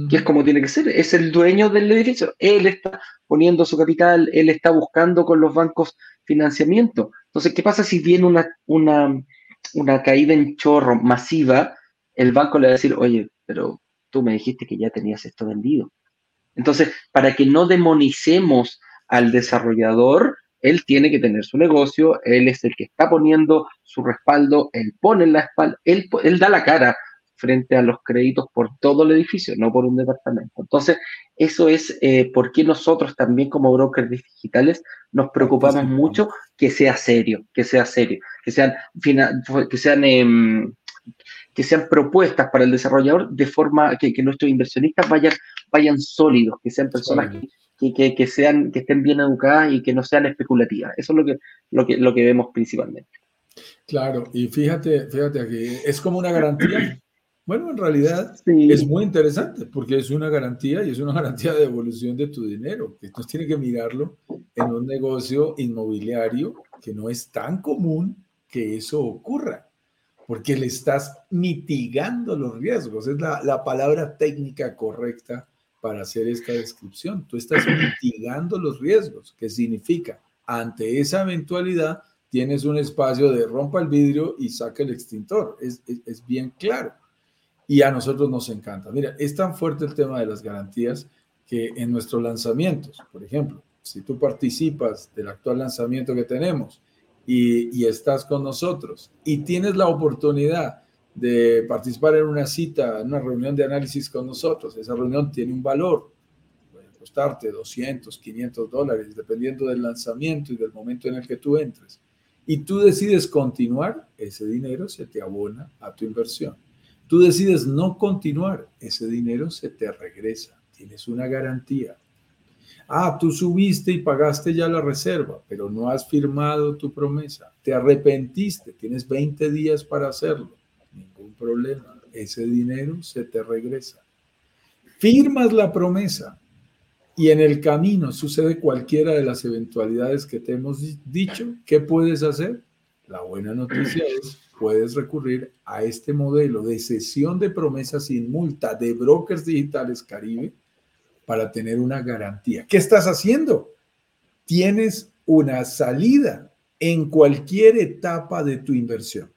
que es como tiene que ser, es el dueño del edificio, él está poniendo su capital, él está buscando con los bancos financiamiento. Entonces, ¿qué pasa si viene una, una, una caída en chorro masiva? El banco le va a decir, oye, pero tú me dijiste que ya tenías esto vendido. Entonces, para que no demonicemos al desarrollador, él tiene que tener su negocio, él es el que está poniendo su respaldo, él pone la espalda, él, él da la cara frente a los créditos por todo el edificio, no por un departamento. Entonces, eso es eh, por qué nosotros también como brokers digitales nos preocupamos mucho que sea serio, que sea serio, que sean, que sean, em, que sean propuestas para el desarrollador de forma que, nuestros inversionistas vayan, vayan sólidos, que sean personas que que, que, sean, que estén bien educadas y que no sean especulativas. Eso es lo que, lo que, lo que vemos principalmente. Claro, y fíjate, fíjate aquí, es como una garantía. Bueno, en realidad es muy interesante porque es una garantía y es una garantía de devolución de tu dinero. Entonces tiene que mirarlo en un negocio inmobiliario que no es tan común que eso ocurra, porque le estás mitigando los riesgos. Es la, la palabra técnica correcta para hacer esta descripción. Tú estás mitigando los riesgos, que significa, ante esa eventualidad, tienes un espacio de rompa el vidrio y saca el extintor. Es, es, bien claro. Y a nosotros nos encanta. Mira, es tan fuerte el tema de las garantías que en nuestros lanzamientos, por ejemplo, si tú participas del actual lanzamiento que tenemos y, y estás con nosotros y tienes la oportunidad de participar en una cita, en una reunión de análisis con nosotros. Esa reunión tiene un valor, puede costarte 200, 500 dólares, dependiendo del lanzamiento y del momento en el que tú entres. Y tú decides continuar, ese dinero se te abona a tu inversión. Tú decides no continuar, ese dinero se te regresa. Tienes una garantía. Ah, tú subiste y pagaste ya la reserva, pero no has firmado tu promesa. Te arrepentiste, tienes 20 días para hacerlo problema. Ese dinero se te regresa. Firmas la promesa y en el camino sucede cualquiera de las eventualidades que te hemos dicho. ¿Qué puedes hacer? La buena noticia es, puedes recurrir a este modelo de sesión de promesas sin multa de brokers digitales Caribe para tener una garantía. ¿Qué estás haciendo? Tienes una salida en cualquier etapa de tu inversión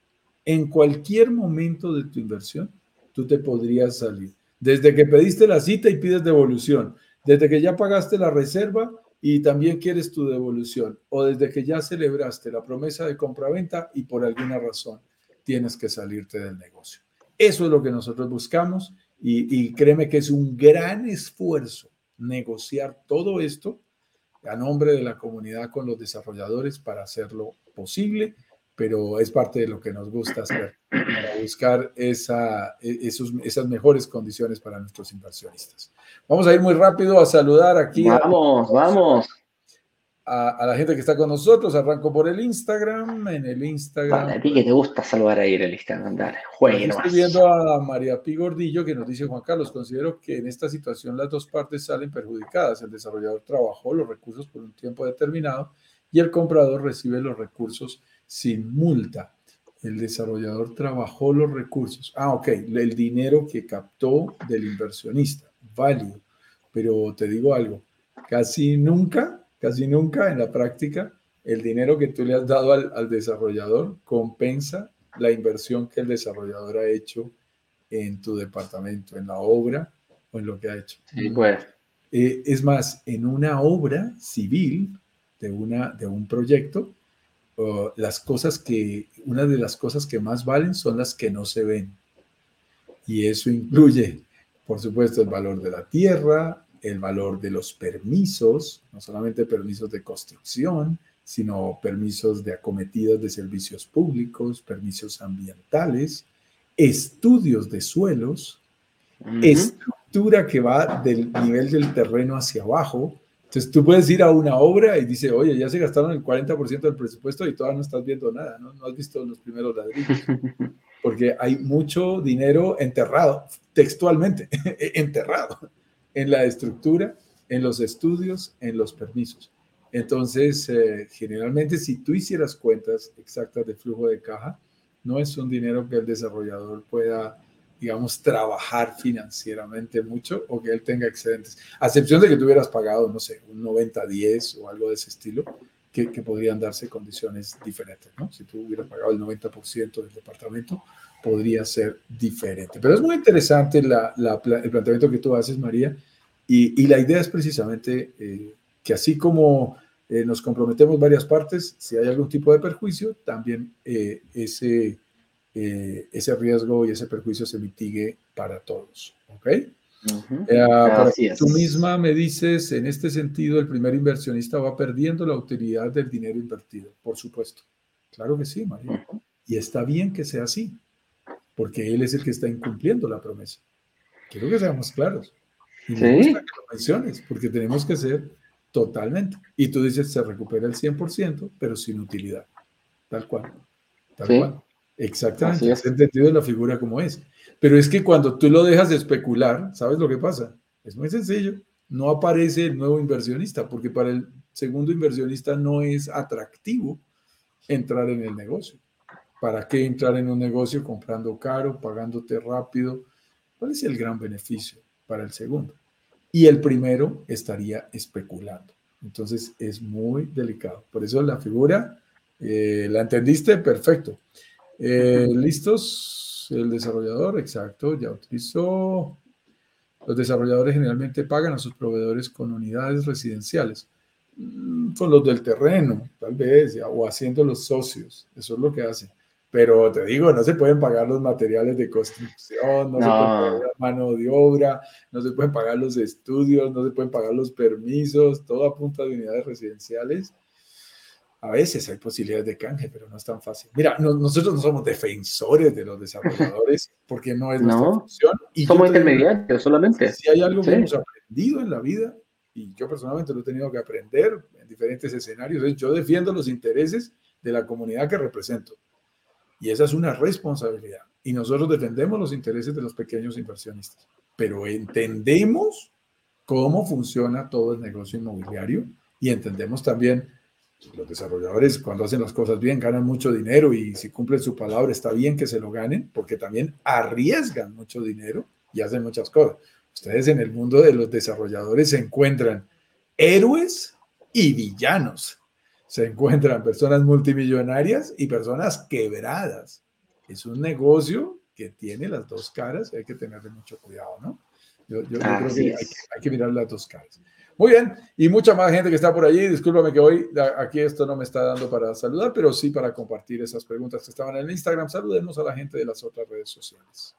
en cualquier momento de tu inversión, tú te podrías salir. Desde que pediste la cita y pides devolución, desde que ya pagaste la reserva y también quieres tu devolución, o desde que ya celebraste la promesa de compraventa y por alguna razón tienes que salirte del negocio. Eso es lo que nosotros buscamos y, y créeme que es un gran esfuerzo negociar todo esto a nombre de la comunidad con los desarrolladores para hacerlo posible pero es parte de lo que nos gusta hacer, para buscar esa, e, esos, esas mejores condiciones para nuestros inversionistas. Vamos a ir muy rápido a saludar aquí. Vamos, vamos a, la gente que está con nosotros. Arranco por el Instagram. En el Instagram. a ti que te gusta saludar ahí en el Instagram, dale, Estoy viendo a María P. Gordillo que nos dice Juan Carlos, considero que en esta situación las dos partes salen perjudicadas. El desarrollador trabajó los recursos por un tiempo determinado y el comprador recibe los recursos sin multa. El desarrollador trabajó los recursos. Ah, ok, el dinero que captó del inversionista, válido. Pero te digo algo, casi nunca, casi nunca en la práctica, el dinero que tú le has dado al, desarrollador compensa la inversión que el desarrollador ha hecho en tu departamento, en la obra o en lo que ha hecho. Sí, pues. Eh, es más, en una obra civil de, una, de un proyecto, las cosas que, una de las cosas que más valen son las que no se ven. Y eso incluye, por supuesto, el valor de la tierra, el valor de los permisos, no solamente permisos de construcción, sino permisos de acometidas de servicios públicos, permisos ambientales, estudios de suelos, estructura que va del nivel del terreno hacia abajo, entonces tú puedes ir a una obra y dice, oye, ya se gastaron el 40% del presupuesto y todavía no estás viendo nada, ¿no? No has visto los primeros ladrillos. Porque hay mucho dinero enterrado, textualmente, enterrado, en la estructura, en los estudios, en los permisos. Entonces, eh, generalmente, si tú hicieras cuentas exactas de flujo de caja, no es un dinero que el desarrollador pueda digamos, trabajar financieramente mucho o que él tenga excedentes. A excepción de que tú hubieras pagado, no sé, un 90-10 o algo de ese estilo, que, que, podrían darse condiciones diferentes, ¿no? Si tú hubieras pagado el 90% del departamento, podría ser diferente. Pero es muy interesante la, la, el planteamiento que tú haces, María, y, y la idea es precisamente eh, que así como eh, nos comprometemos varias partes, si hay algún tipo de perjuicio, también eh, ese eh, ese riesgo y ese perjuicio se mitigue para todos. ¿Ok? Eh, tú misma me dices, en este sentido, el primer inversionista va perdiendo la utilidad del dinero invertido, por supuesto. Claro que sí, María. Y está bien que sea así, porque él es el que está incumpliendo la promesa. Quiero que seamos claros. Y me gusta que lo menciones, porque tenemos que ser totalmente. Y tú dices, se recupera el 100%, pero sin utilidad. Tal cual. Tal cual. Exactamente, has entendido la figura como es. Pero es que cuando tú lo dejas de especular, ¿sabes lo que pasa? Es muy sencillo. No aparece el nuevo inversionista, porque para el segundo inversionista no es atractivo entrar en el negocio. ¿Para qué entrar en un negocio comprando caro, pagándote rápido? ¿Cuál es el gran beneficio para el segundo? Y el primero estaría especulando. Entonces es muy delicado. Por eso la figura, eh, ¿la entendiste? Perfecto. Eh, ¿Listos? El desarrollador, exacto, ya utilizó. Los desarrolladores generalmente pagan a sus proveedores con unidades residenciales, mm, con los del terreno, tal vez, o haciendo los socios. Eso es lo que hacen. Pero te digo, no se pueden pagar los materiales de construcción, no, se puede pagar la mano de obra, no se pueden pagar los estudios, no se pueden pagar los permisos, todo a punta de unidades residenciales a veces hay posibilidades de canje, pero no es tan fácil. Mira, nosotros no somos defensores de los desarrolladores porque no es nuestra función. Y somos intermediarios solamente. Si hay algo que hemos aprendido en la vida, y yo personalmente lo he tenido que aprender en diferentes escenarios, es yo defiendo los intereses de la comunidad que represento. Y esa es una responsabilidad. Y nosotros defendemos los intereses de los pequeños inversionistas. Pero entendemos cómo funciona todo el negocio inmobiliario y entendemos también los desarrolladores cuando hacen las cosas bien ganan mucho dinero y si cumplen su palabra está bien que se lo ganen porque también arriesgan mucho dinero y hacen muchas cosas. Ustedes en el mundo de los desarrolladores se encuentran héroes y villanos. Se encuentran personas multimillonarias y personas quebradas. Es un negocio que tiene las dos caras y hay que tenerle mucho cuidado, ¿no? Yo, creo que hay que mirar las dos caras. Muy bien, y mucha más gente que está por allí. Discúlpame que hoy aquí esto no me está dando para saludar, pero sí para compartir esas preguntas que estaban en el Instagram. Saludemos a la gente de las otras redes sociales.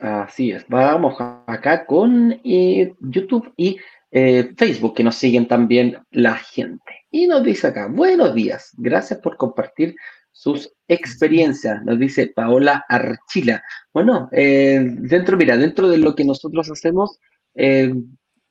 Así es, vamos acá con eh, YouTube y eh, Facebook, que nos siguen también la gente. Y nos dice acá, buenos días, gracias por compartir sus experiencias, nos dice Paola Archila. Bueno, eh, dentro, mira, dentro de lo que nosotros hacemos,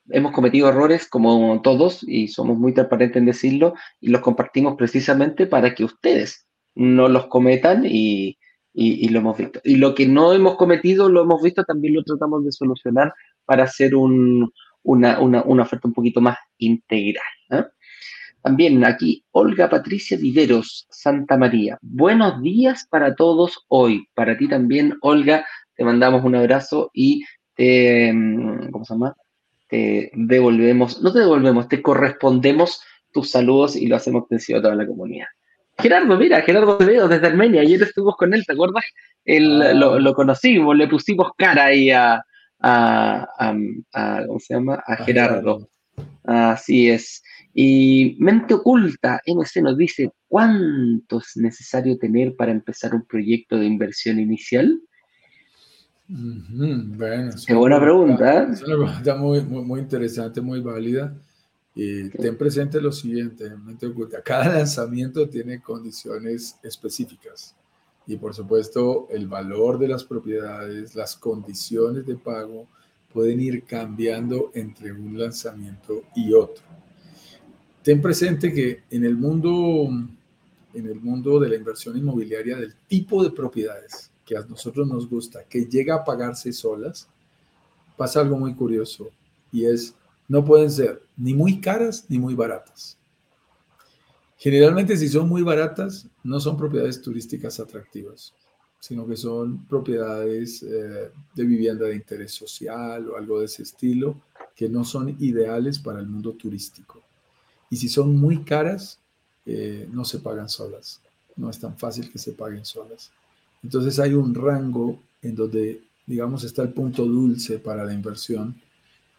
hemos cometido errores como todos y somos muy transparentes en decirlo y los compartimos precisamente para que ustedes no los cometan y, lo hemos visto. Y lo que no hemos cometido, lo hemos visto, también lo tratamos de solucionar para hacer una, oferta un poquito más integral. ¿eh? También aquí Olga Patricia Viveros, Santa María. Buenos días para todos hoy. Para ti también, Olga, te mandamos un abrazo y te, mm, ¿cómo se llama? Te devolvemos, no te devolvemos, te correspondemos tus saludos y lo hacemos extensivo a toda la comunidad. Gerardo, mira, Gerardo Veo desde Armenia, ayer estuvimos con él, ¿te acuerdas? Ah. lo, conocimos, le pusimos cara ahí a, ¿cómo se llama? A Gerardo. Así es. Y Mente Oculta, MC nos dice, ¿cuánto es necesario tener para empezar un proyecto de inversión inicial? Bueno, Qué buena pregunta. ¿eh? Es una pregunta muy, muy, interesante, muy válida. Y ten presente lo siguiente. Cada lanzamiento tiene condiciones específicas. Y por supuesto, el valor de las propiedades, las condiciones de pago pueden ir cambiando entre un lanzamiento y otro ten presente que en el mundo, en el mundo de la inversión inmobiliaria, del tipo de propiedades que a nosotros nos gusta, que llega a pagarse solas, pasa algo muy curioso y es, no pueden ser ni muy caras ni muy baratas. Generalmente si son muy baratas, no son propiedades turísticas atractivas, sino que son propiedades eh, de vivienda de interés social o algo de ese estilo, que no son ideales para el mundo turístico. Y si son muy caras, eh, no se pagan solas. No es tan fácil que se paguen solas. Entonces hay un rango en donde, digamos, está el punto dulce para la inversión,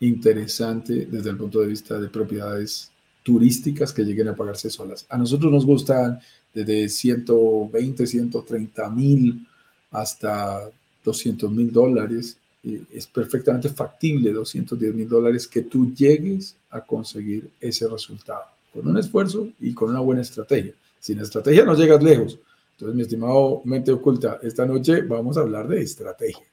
interesante desde el punto de vista de propiedades turísticas que lleguen a pagarse solas. A nosotros nos gustan desde 120, 130 mil hasta 200 mil dólares es perfectamente factible 210 mil dólares que tú llegues a conseguir ese resultado con un esfuerzo y con una buena estrategia. Sin estrategia no llegas lejos. Entonces, mi estimado mente oculta, esta noche vamos a hablar de estrategia.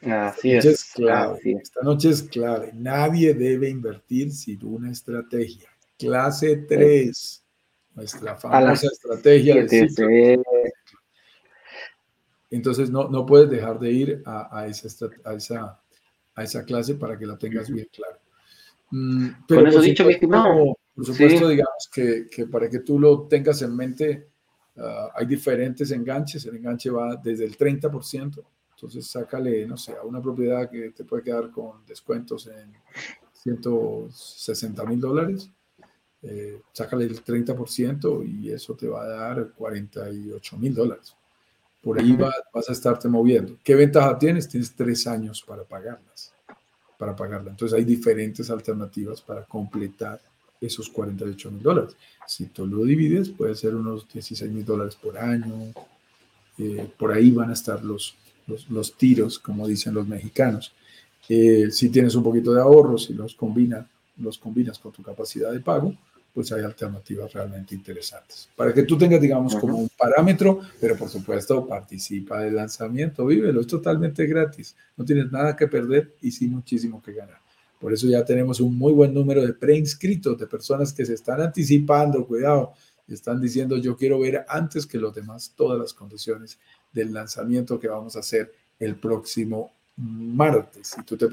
Así es. clave. Esta noche es clave. Nadie debe invertir sin una estrategia. Clase 3, nuestra famosa estrategia de entonces no, no puedes dejar de ir a, a, esa, a, esa, a esa clase para que la tengas bien claro. Mm, pero Con eso dicho, mi estimado. Por supuesto, digamos que, que, para que tú lo tengas en mente, ah, hay diferentes enganches. El enganche va desde el 30%. Entonces, sácale, no sé, a una propiedad que te puede quedar con descuentos en 160 mil dólares. Eh, sácale el 30% y eso te va a dar 48 mil dólares. Por ahí vas a estarte moviendo. ¿Qué ventaja tienes? Tienes tres años para pagarlas. Para pagarla. Entonces hay diferentes alternativas para completar esos 48 mil dólares. Si tú lo divides, puede ser unos 16 mil dólares por año. Eh, por ahí van a estar los, los, tiros, como dicen los mexicanos. Eh, si tienes un poquito de ahorros y los, combina, los combinas con tu capacidad de pago, pues hay alternativas realmente interesantes. Para que tú tengas, digamos, como un parámetro, pero por supuesto participa del lanzamiento, vívelo, es totalmente gratis, no tienes nada que perder y sí muchísimo que ganar. Por eso ya tenemos un muy buen número de preinscritos, de personas que se están anticipando, cuidado, están diciendo yo quiero ver antes que los demás todas las condiciones del lanzamiento que vamos a hacer el próximo martes. Si tú te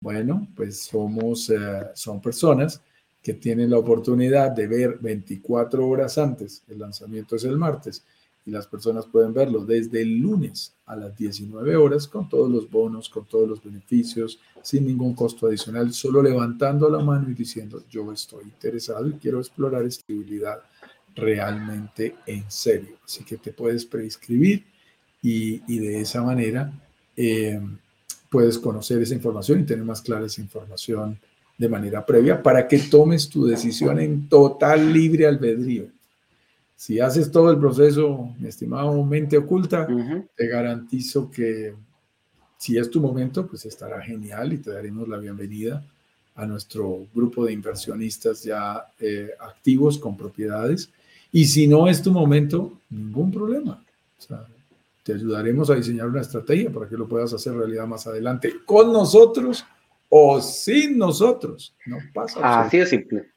bueno, pues somos, eh, son personas que tienen la oportunidad de ver 24 horas antes, el lanzamiento es el martes, y las personas pueden verlo desde el lunes a las 19 horas con todos los bonos, con todos los beneficios, sin ningún costo adicional, solo levantando la mano y diciendo yo estoy interesado y quiero explorar esta habilidad realmente en serio. Así que te puedes preinscribir y, y de esa manera... Eh, puedes conocer esa información y tener más clara esa información de manera previa para que tomes tu decisión en total libre albedrío. Si haces todo el proceso, mi estimado mente oculta, te garantizo que si es tu momento, pues estará genial y te daremos la bienvenida a nuestro grupo de inversionistas ya eh, activos con propiedades. Y si no es tu momento, ningún problema. O sea, te ayudaremos a diseñar una estrategia para que lo puedas hacer realidad más adelante con nosotros o sin nosotros. No pasa. Así de simple.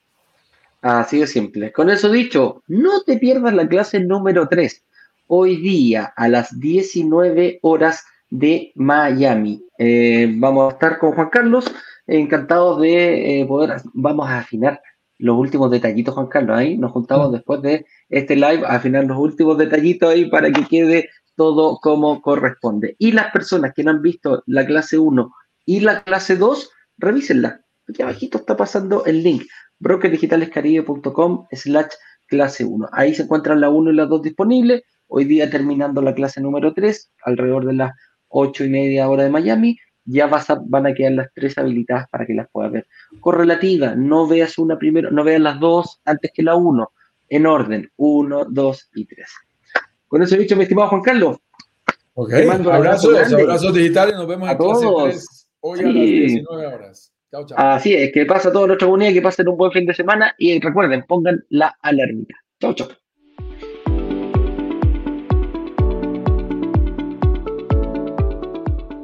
Así de simple. Con eso dicho, no te pierdas la clase número 3. Hoy día a las 19 horas de Miami. Eh, vamos a estar con Juan Carlos, encantados de eh, poder, vamos a afinar los últimos detallitos, Juan Carlos, ahí nos juntamos mm. después de este live a afinar los últimos detallitos ahí para que quede todo como corresponde. Y las personas que no han visto la clase 1 y la clase 2, revísenla. Aquí abajito está pasando el link, brokerdigitalescaribe.com slash clase 1. Ahí se encuentran la 1 y la 2 disponibles. Hoy día terminando la clase número 3, alrededor de las 8 y media hora de Miami, ya vas van a quedar las tres habilitadas para que las puedas ver. Correlativa, no veas una primero, no veas las dos antes que la 1, en orden, 1, 2 y 3. Con eso dicho, mi estimado Juan Carlos. Ok, abrazos, abrazos digitales, nos vemos a en clase 3 hoy a las 19 horas. Chao, chao. Así es, que pasa toda nuestra comunidad, que pasen un buen fin de semana y recuerden, pongan la alarmita. Chao, chao.